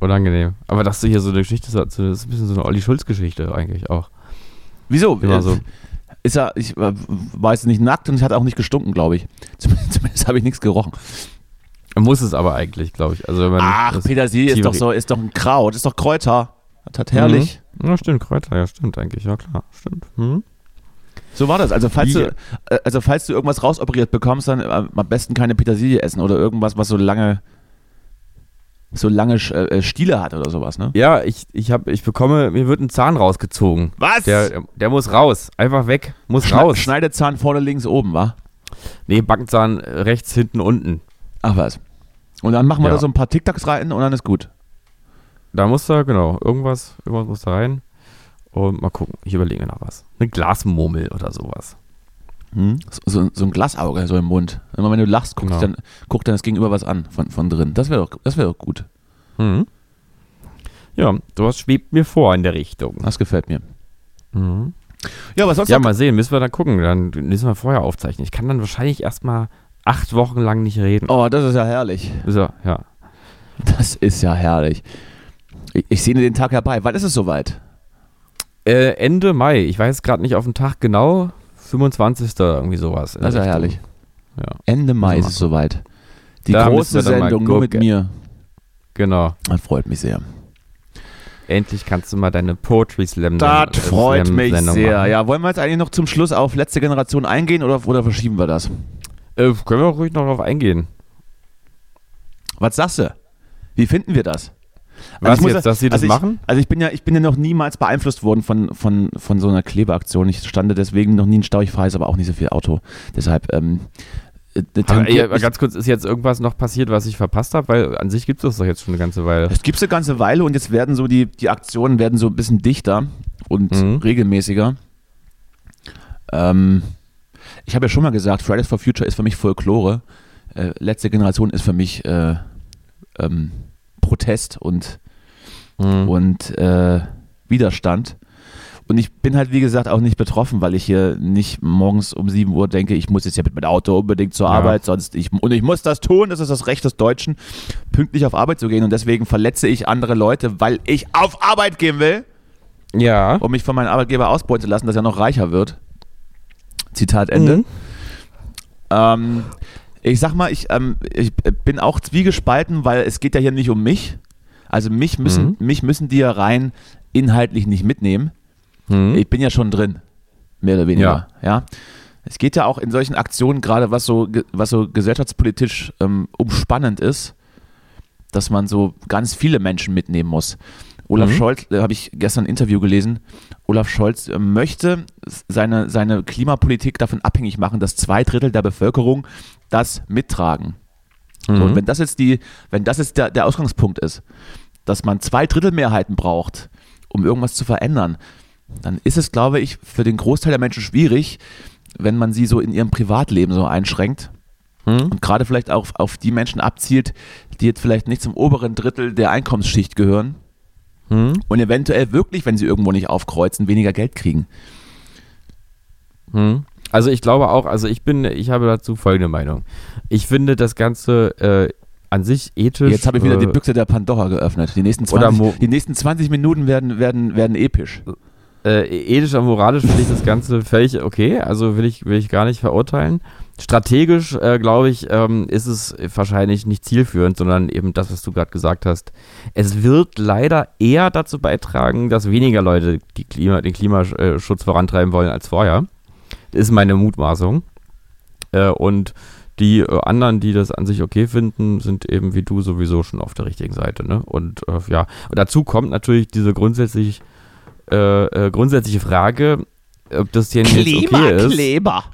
Unangenehm. Aber dass du hier so eine Geschichte das ist ein bisschen so eine Olli Schulz-Geschichte eigentlich auch. Wieso? Immer Äh, so. Ist er, ich äh, war jetzt nicht nackt und hat auch nicht gestunken, glaube ich. Zumindest, zumindest habe ich nichts gerochen. Muss es aber eigentlich, glaube ich. Also wenn man Ach, Petersilie ist doch so, ist doch ein Kraut, ist doch Kräuter. Das hat herrlich. Mhm. Ja, stimmt, Kräuter, ja, stimmt eigentlich, ja klar, stimmt. Mhm. So war das. Also falls Wie- du, äh, also falls du irgendwas rausoperiert bekommst, dann äh, am besten keine Petersilie essen oder irgendwas, was so lange, so lange Sch- äh, Stiele hat oder sowas, ne? Ja, ich, ich, hab, ich bekomme, mir wird ein Zahn rausgezogen. Was? Der, der muss raus, einfach weg, muss Schne raus. Schneidezahn vorne links oben, wa? Nee, Backenzahn äh, rechts, hinten, unten. Ach was. Und dann machen wir Ja. da so ein paar TikToks rein und dann ist gut. Da muss da, genau, irgendwas, irgendwas muss da rein. Und mal gucken, ich überlege noch was. Eine Glasmurmel oder sowas. Hm? So, so, ein Glasauge so im Mund. Immer wenn du lachst, guckt, Genau. dann, guckt dann das Gegenüber was an von, von drin. Das wäre doch, das wär doch gut. Mhm. Ja, sowas schwebt mir vor in der Richtung. Das gefällt mir. Mhm. Ja, was sonst Ja, mal sehen, müssen wir dann gucken. Dann müssen wir vorher aufzeichnen. Ich kann dann wahrscheinlich erstmal acht Wochen lang nicht reden. Oh, das ist ja herrlich. So, ja. Das ist ja herrlich. Ich, ich sehne den Tag herbei. Wann ist es soweit? Äh, Ende Mai. Ich weiß gerade nicht auf den Tag genau. 25. irgendwie sowas. Das ist ja herrlich. Ja, Ende Mai ist es soweit. Die Da große Sendung nur mit mir. genau. Das freut mich sehr. Endlich kannst du mal deine Poetry Slam Das freut Slam mich Sendung sehr. machen. Ja, wollen wir jetzt eigentlich noch zum Schluss auf letzte Generation eingehen oder, oder verschieben wir das? Äh, können wir auch ruhig noch drauf eingehen. Was sagst du? Wie finden wir das? Was muss jetzt, ja- dass sie das also ich, machen? Also ich bin ja, ich bin ja noch niemals beeinflusst worden von, von, von so einer Klebeaktion. Ich stande deswegen noch nie in Stau. Ich fahre jetzt aber auch nicht so viel Auto. Deshalb, ähm, äh, Aber, ey, ganz kurz, ist jetzt irgendwas noch passiert, was ich verpasst habe? Weil an sich gibt es das doch jetzt schon eine ganze Weile. Es gibt eine ganze Weile und jetzt werden so die, die Aktionen werden so ein bisschen dichter und Mhm. regelmäßiger. Ähm, ich habe ja schon mal gesagt, Fridays for Future ist für mich Folklore. Äh, letzte Generation ist für mich äh, ähm, Protest und, Mhm. und äh, Widerstand. Und ich bin halt, wie gesagt, auch nicht betroffen, weil ich hier nicht morgens um 7 Uhr denke, ich muss jetzt ja mit meinem Auto unbedingt zur Ja. Arbeit, sonst ich, und ich muss das tun, das ist das Recht des Deutschen, pünktlich auf Arbeit zu gehen und deswegen verletze ich andere Leute, weil ich auf Arbeit gehen will, Ja. um mich von meinem Arbeitgeber ausbeuten zu lassen, dass er noch reicher wird. Zitat Ende. Mhm. Ähm, ich sag mal, ich, ähm, ich bin auch zwiegespalten, weil es geht ja hier nicht um mich. Also mich müssen, Mhm. mich müssen die ja rein inhaltlich nicht mitnehmen. Mhm. Ich bin ja schon drin, mehr oder weniger. Ja. Es geht ja auch in solchen Aktionen, gerade was so, was so gesellschaftspolitisch ähm, umspannend ist, dass man so ganz viele Menschen mitnehmen muss. Olaf Mhm. Scholz, da habe ich gestern ein Interview gelesen, Olaf Scholz äh, möchte seine, seine Klimapolitik davon abhängig machen, dass zwei Drittel der Bevölkerung das mittragen. So, Mhm. und wenn das jetzt die, wenn das jetzt der, der Ausgangspunkt ist, dass man zwei Drittel Mehrheiten braucht, um irgendwas zu verändern, dann ist es, glaube ich, für den Großteil der Menschen schwierig, wenn man sie so in ihrem Privatleben so einschränkt Mhm. und gerade vielleicht auch auf die Menschen abzielt, die jetzt vielleicht nicht zum oberen Drittel der Einkommensschicht gehören Mhm. und eventuell wirklich, wenn sie irgendwo nicht aufkreuzen, weniger Geld kriegen. Mhm. Also ich glaube auch, also ich bin, ich habe dazu folgende Meinung. Ich finde das Ganze äh, an sich ethisch. Jetzt habe ich wieder äh, die Büchse der Pandora geöffnet. Die nächsten Oder 20, Mo- die nächsten 20 Minuten werden, werden, werden episch. äh, ethisch und moralisch finde ich das Ganze völlig okay. Also will ich, will ich gar nicht verurteilen. Strategisch, äh, glaube ich, ähm, ist es wahrscheinlich nicht zielführend, sondern eben das, was du gerade gesagt hast. Es wird leider eher dazu beitragen, dass weniger Leute die Klima, den Klimaschutz vorantreiben wollen als vorher. Ist meine Mutmaßung. Äh, und die äh, anderen, die das an sich okay finden, sind eben wie du sowieso schon auf der richtigen Seite. Ne? Und äh, ja, und dazu kommt natürlich diese grundsätzlich äh, äh, grundsätzliche Frage, ob das hier jetzt okay ist. Klimakleber.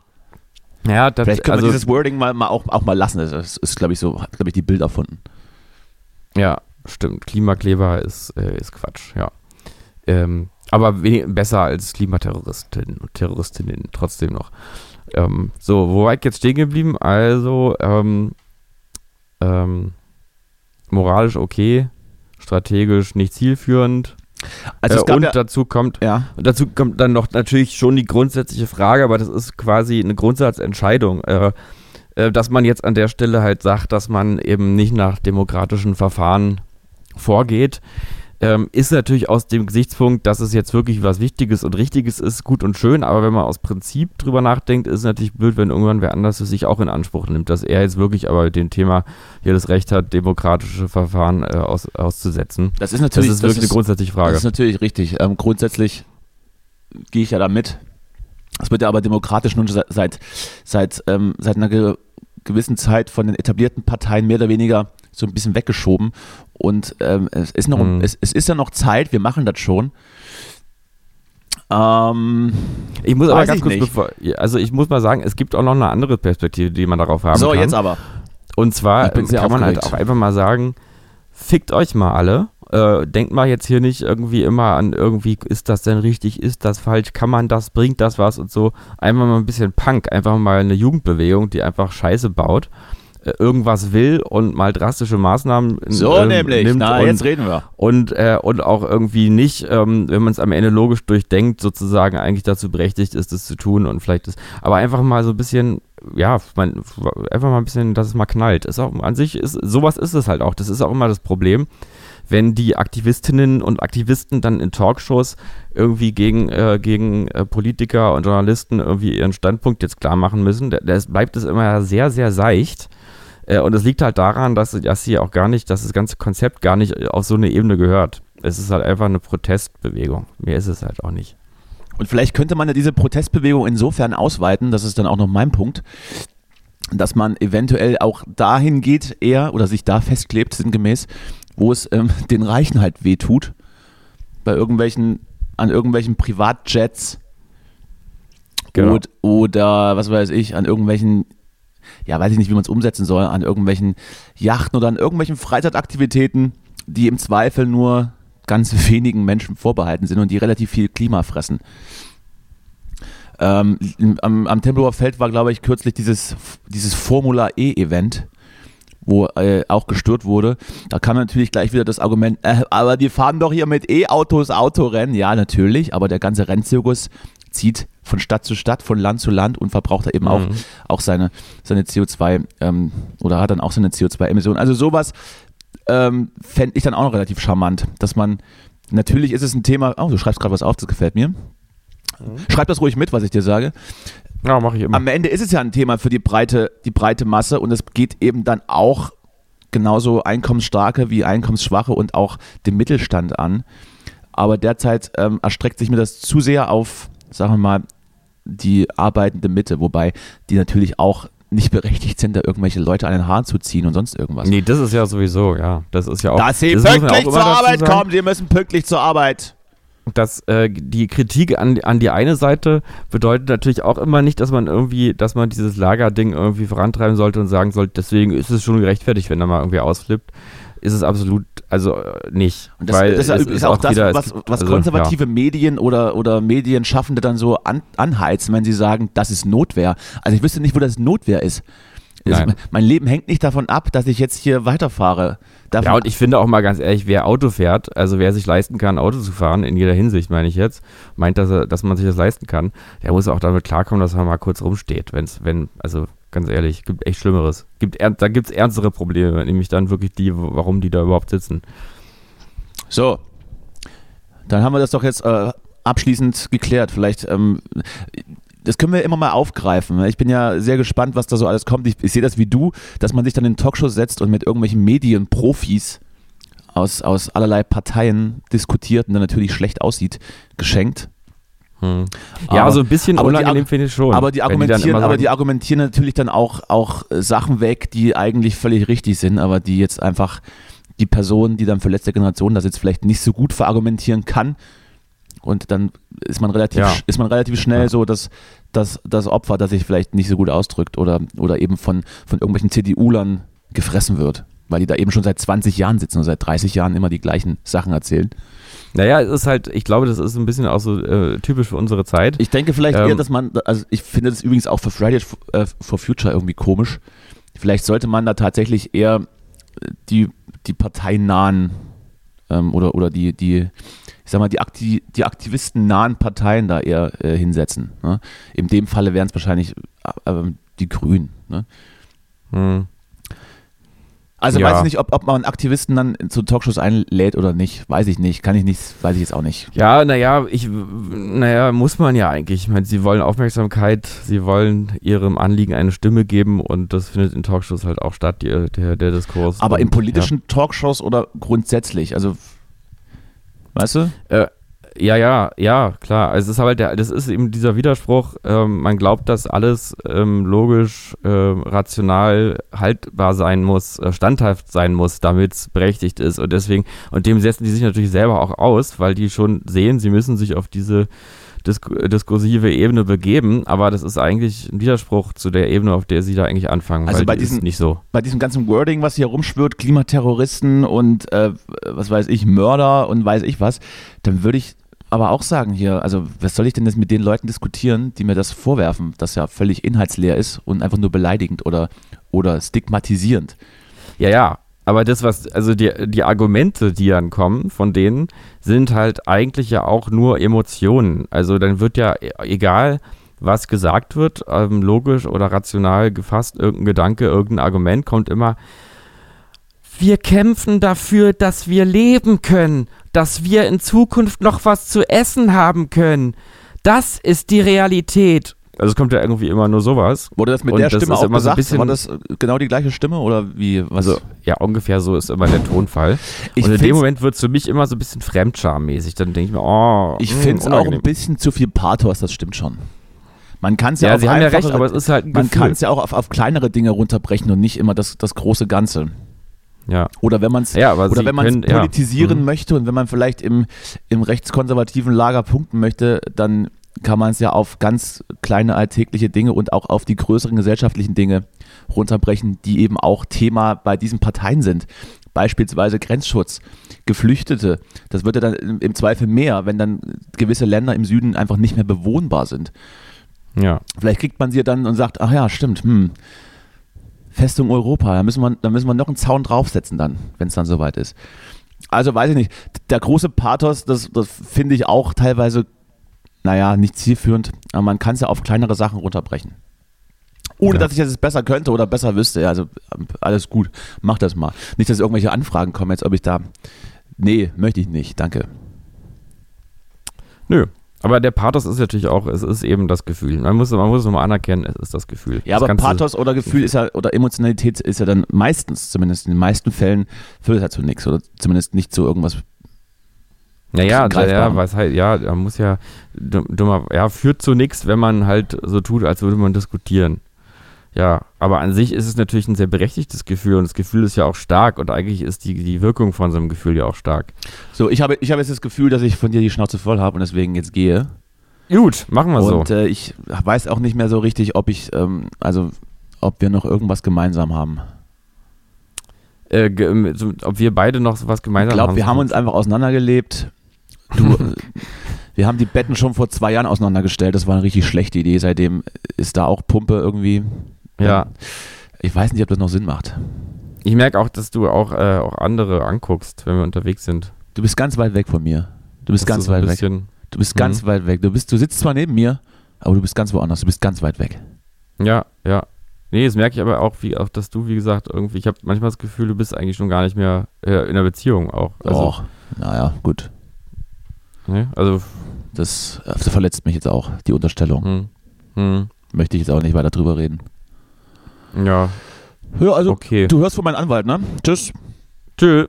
Ja, das, Vielleicht können also, wir dieses Wording mal, mal, auch, auch mal lassen. Das ist, ist glaube ich, so, hat, glaube ich, die Bild erfunden. ja, stimmt. Klimakleber ist, äh, ist Quatsch, ja. Ähm, aber besser als Klimaterroristinnen und Terroristinnen trotzdem noch. Ähm, so, wo war ich jetzt stehen geblieben? Also, ähm, ähm, moralisch okay, strategisch nicht zielführend. Also äh, und ja, dazu kommt ja, Und dazu kommt dann noch natürlich schon die grundsätzliche Frage, aber das ist quasi eine Grundsatzentscheidung, äh, äh, dass man jetzt an der Stelle halt sagt, dass man eben nicht nach demokratischen Verfahren vorgeht. Ähm, ist natürlich aus dem Gesichtspunkt, dass es jetzt wirklich was Wichtiges und Richtiges ist, gut und schön, aber wenn man aus Prinzip drüber nachdenkt, ist es natürlich blöd, wenn irgendwann wer anders es sich auch in Anspruch nimmt, dass er jetzt wirklich aber dem Thema hier das Recht hat, demokratische Verfahren äh, aus, auszusetzen. das ist Das natürlich, ist wirklich eine grundsätzliche Frage. Das ist natürlich richtig. Ähm, grundsätzlich gehe ich ja da mit. Es wird ja aber demokratisch nun seit, seit, seit, ähm, seit einer ge gewissen Zeit von den etablierten Parteien mehr oder weniger so ein bisschen weggeschoben. Und ähm, es, ist noch, Mhm. es, es ist ja noch Zeit, wir machen das schon. Ähm, Ich muss aber ganz kurz, bevor, also ich muss mal sagen, es gibt auch noch eine andere Perspektive, die man darauf haben so, kann. jetzt aber. Und zwar sehr kann man halt aufgeregt. auch einfach mal sagen, fickt euch mal alle. Äh, denkt mal jetzt hier nicht irgendwie immer an irgendwie, ist das denn richtig, ist das falsch, kann man das, bringt das was und so. Einfach mal ein bisschen Punk, einfach mal eine Jugendbewegung, die einfach Scheiße baut, irgendwas will und mal drastische Maßnahmen So ähm, nämlich. nimmt Na, und, jetzt reden wir. und, äh, und auch irgendwie nicht, ähm, wenn man es am Ende logisch durchdenkt, sozusagen eigentlich dazu berechtigt ist, das zu tun und vielleicht ist, aber einfach mal so ein bisschen, ja, man, einfach mal ein bisschen, dass es mal knallt. Ist auch, an sich ist, sowas ist es halt auch. Das ist auch immer das Problem, wenn die Aktivistinnen und Aktivisten dann in Talkshows irgendwie gegen, äh, gegen äh, Politiker und Journalisten irgendwie ihren Standpunkt jetzt klar machen müssen. Da da ist- bleibt es immer sehr, sehr seicht. Äh, und es liegt halt daran, dass, dass sie auch gar nicht, dass das ganze Konzept gar nicht auf so eine Ebene gehört. Es ist halt einfach eine Protestbewegung. Mehr ist es halt auch nicht. Und vielleicht könnte man ja diese Protestbewegung insofern ausweiten, das ist dann auch noch mein Punkt, dass man eventuell auch dahin geht, eher oder sich da festklebt, sinngemäß, wo es ähm, den Reichen halt wehtut. Bei irgendwelchen, an irgendwelchen Privatjets Genau. oder, oder was weiß ich, an irgendwelchen ja, weiß ich nicht, wie man es umsetzen soll, an irgendwelchen Yachten oder an irgendwelchen Freizeitaktivitäten, die im Zweifel nur ganz wenigen Menschen vorbehalten sind und die relativ viel Klima fressen. Ähm, am, am Tempelhofer Feld war, glaube ich, kürzlich dieses, dieses Formula E-Event, wo äh, auch gestört wurde. Da kam natürlich gleich wieder das Argument, äh, aber die fahren doch hier mit E-Autos Autorennen. Ja, natürlich, aber der ganze Rennzirkus zieht von Stadt zu Stadt, von Land zu Land und verbraucht da eben auch, Mhm. auch seine, seine CO2 ähm, oder hat dann auch seine CO2-Emissionen. Also sowas ähm, fände ich dann auch noch relativ charmant, dass man, natürlich ist es ein Thema, oh, du schreibst gerade was auf, das gefällt mir. Schreib das ruhig mit, was ich dir sage. Ja, mache ich immer. Am Ende ist es ja ein Thema für die breite, die breite Masse und es geht eben dann auch genauso einkommensstarke wie einkommensschwache und auch den Mittelstand an. Aber derzeit ähm, erstreckt sich mir das zu sehr auf, sagen wir mal, die arbeitende Mitte, wobei die natürlich auch nicht berechtigt sind, da irgendwelche Leute an den Haaren zu ziehen und sonst irgendwas. Nee, das ist ja sowieso, ja. Das ist ja auch. Dass sie das pünktlich zur Arbeit kommen, sie müssen pünktlich zur Arbeit. Dass äh, die Kritik an, an die eine Seite bedeutet natürlich auch immer nicht, dass man irgendwie, dass man dieses Lagerding irgendwie vorantreiben sollte und sagen sollte, deswegen ist es schon gerechtfertigt, wenn er mal irgendwie ausflippt. Ist es absolut, also äh, nicht. Und das, weil das es ist, auch das, wieder- was, gibt- was also, konservative Medien oder, oder Medienschaffende dann so an, anheizen, wenn sie sagen, das ist Notwehr. Also ich wüsste nicht, wo das Notwehr ist. Nein. mein Leben hängt nicht davon ab, dass ich jetzt hier weiterfahre. Davon, Ja, und ich finde auch mal ganz ehrlich, wer Auto fährt, also wer sich leisten kann, Auto zu fahren, in jeder Hinsicht meine ich jetzt, meint, dass, er, dass man sich das leisten kann, der muss auch damit klarkommen, dass er mal kurz rumsteht. Wenn's, wenn, also ganz ehrlich, gibt echt Schlimmeres. Gibt, ern- da gibt es ernstere Probleme, nämlich dann wirklich die, warum die da überhaupt sitzen. So, dann haben wir das doch jetzt äh, abschließend geklärt. Vielleicht, ähm, das können wir immer mal aufgreifen. Ich bin ja sehr gespannt, was da so alles kommt. Ich, ich sehe das wie du, dass man sich dann in Talkshows setzt und mit irgendwelchen Medienprofis aus, aus allerlei Parteien diskutiert und dann natürlich schlecht aussieht, geschenkt. Hm. Ja, Aber- so ein bisschen aber die unangenehm finde ich schon. aber die argumentieren, aber sagen, die argumentieren natürlich dann auch, auch äh, Sachen weg, die eigentlich völlig richtig sind, aber die jetzt einfach die Person, die dann für letzte Generation da sitzt, vielleicht nicht so gut verargumentieren kann. Und dann ist man relativ, Ja. ist man relativ schnell Ja. so, dass, dass das Opfer, das sich vielleicht nicht so gut ausdrückt oder, oder eben von, von irgendwelchen CDU-Lern gefressen wird. Weil die da eben schon seit 20 Jahren sitzen und seit 30 Jahren immer die gleichen Sachen erzählen. Naja, es ist halt, ich glaube, das ist ein bisschen auch so äh, typisch für unsere Zeit. Ich denke vielleicht Ähm, eher, dass man, also ich finde das übrigens auch für Fridays äh, for Future irgendwie komisch. Vielleicht sollte man da tatsächlich eher äh, die, die parteinahen ähm, oder, oder die, die, ich sag mal, die, Akti die aktivistennahen Parteien da eher äh, hinsetzen. Ne? In dem Falle wären es wahrscheinlich äh, äh, die Grünen. Ne? Hm. Also Ja. weiß ich nicht, ob, ob man Aktivisten dann zu Talkshows einlädt oder nicht. Weiß ich nicht. Kann ich nicht, weiß ich jetzt auch nicht. Ja, naja, ich, naja, muss man ja eigentlich. Ich meine, sie wollen Aufmerksamkeit, sie wollen ihrem Anliegen eine Stimme geben und das findet in Talkshows halt auch statt, die, der, der Diskurs. Aber in Und, politischen Talkshows oder grundsätzlich? Also, weißt du? Ja, äh, ja, ja, ja, klar. Also es ist halt der, das ist eben dieser Widerspruch, ähm, man glaubt, dass alles ähm, logisch, ähm, rational haltbar sein muss, äh, standhaft sein muss, damit es berechtigt ist. Und deswegen, und dem setzen die sich natürlich selber auch aus, weil die schon sehen, sie müssen sich auf diese disk diskursive Ebene begeben, aber das ist eigentlich ein Widerspruch zu der Ebene, auf der sie da eigentlich anfangen, Also weil bei die ist diesen- nicht so. bei diesem ganzen Wording, was hier rumschwirrt, Klimaterroristen und äh, was weiß ich, Mörder und weiß ich was, dann würde ich aber auch sagen hier, also was soll ich denn jetzt mit den Leuten diskutieren, die mir das vorwerfen, das ja völlig inhaltsleer ist und einfach nur beleidigend oder, oder stigmatisierend. Ja, ja. Aber das, was, also die, die Argumente, die dann kommen von denen, sind halt eigentlich ja auch nur Emotionen. Also dann wird ja, e- egal was gesagt wird, ähm, logisch oder rational gefasst, irgendein Gedanke, irgendein Argument, kommt immer, wir kämpfen dafür, dass wir leben können, dass wir in Zukunft noch was zu essen haben können. Das ist die Realität. Also es kommt ja irgendwie immer nur sowas. Wurde das mit Und der das Stimme ist auch immer so ein gesagt? bisschen- War das äh, genau die gleiche Stimme oder wie? Was? Also ja, ungefähr so ist immer der Tonfall. ich und in dem Moment wird es für mich immer so ein bisschen fremdschammäßig. Dann denke ich mir, oh, Ich mh, finde es auch ein bisschen zu viel Pathos, das stimmt schon. Man kann es ja, Ja, auf Sie haben ja recht, einfachere- aber es ist halt ein man Gefühl. kann es ja auch auf, auf kleinere Dinge runterbrechen und nicht immer das, das große Ganze. Ja. Oder wenn man es Ja, oder wenn man können- ja. politisieren Mhm. möchte und wenn man vielleicht im, im rechtskonservativen Lager punkten möchte, dann kann man es ja auf ganz kleine alltägliche Dinge und auch auf die größeren gesellschaftlichen Dinge runterbrechen, die eben auch Thema bei diesen Parteien sind. Beispielsweise Grenzschutz, Geflüchtete. Das wird ja dann im im Zweifel mehr, wenn dann gewisse Länder im Süden einfach nicht mehr bewohnbar sind. Ja. Vielleicht kriegt man sie dann und sagt, ach ja, stimmt, hm, Festung Europa, da müssen wir, da müssen wir noch einen Zaun draufsetzen dann, wenn es dann soweit ist. Also weiß ich nicht, der große Pathos, das, das finde ich auch teilweise, naja, nicht zielführend, aber man kann es ja auf kleinere Sachen runterbrechen. Ohne Ja. dass ich das jetzt besser könnte oder besser wüsste. Also alles gut, mach das mal. Nicht, dass irgendwelche Anfragen kommen jetzt, ob ich da. Nee, möchte ich nicht, danke. Nö. Aber der Pathos ist natürlich auch, es ist eben das Gefühl. Man muss, man muss es nochmal anerkennen, es ist das Gefühl. Ja, das aber Pathos oder Gefühl ist ja, oder Emotionalität ist ja dann meistens, zumindest in den meisten Fällen, führt ja zu nichts oder zumindest nicht zu irgendwas. Naja, ja, was halt, ja, da muss ja, dumm- dummer, ja, führt zu nichts, wenn man halt so tut, als würde man diskutieren. Ja, aber an sich ist es natürlich ein sehr berechtigtes Gefühl und das Gefühl ist ja auch stark und eigentlich ist die, die Wirkung von so einem Gefühl ja auch stark. So, ich habe, ich habe jetzt das Gefühl, dass ich von dir die Schnauze voll habe und deswegen jetzt gehe. Gut, machen wir so. Und äh, ich weiß auch nicht mehr so richtig, ob ich, ähm, also ob wir noch irgendwas gemeinsam haben. Äh, ge- so, ob wir beide noch was Ich gemeinsam glaube, haben. wir haben uns einfach auseinandergelebt. Du, wir haben die Betten schon vor zwei Jahren auseinandergestellt. Das war eine richtig schlechte Idee. Seitdem ist da auch Pumpe irgendwie. Ja, Ich weiß nicht, ob das noch Sinn macht. ich merke auch, dass du auch, äh, auch andere anguckst, wenn wir unterwegs sind. Du bist ganz weit weg von mir. Du bist Das ganz weit weg. Du bist ganz Mhm. weit weg. Du bist, du sitzt zwar neben mir, aber du bist ganz woanders. Du bist ganz weit weg. Ja, ja. Nee, das merke ich aber auch, wie auch, dass du, wie gesagt, irgendwie, ich habe manchmal das Gefühl, du bist eigentlich schon gar nicht mehr äh, in einer Beziehung auch. Also, Och, naja, gut. ne? also Das, das verletzt mich jetzt auch, die Unterstellung. hm, hm, Möchte ich jetzt auch nicht weiter drüber reden. Ja, Ja, also okay. du hörst von meinem Anwalt, ne? Tschüss. Tschö.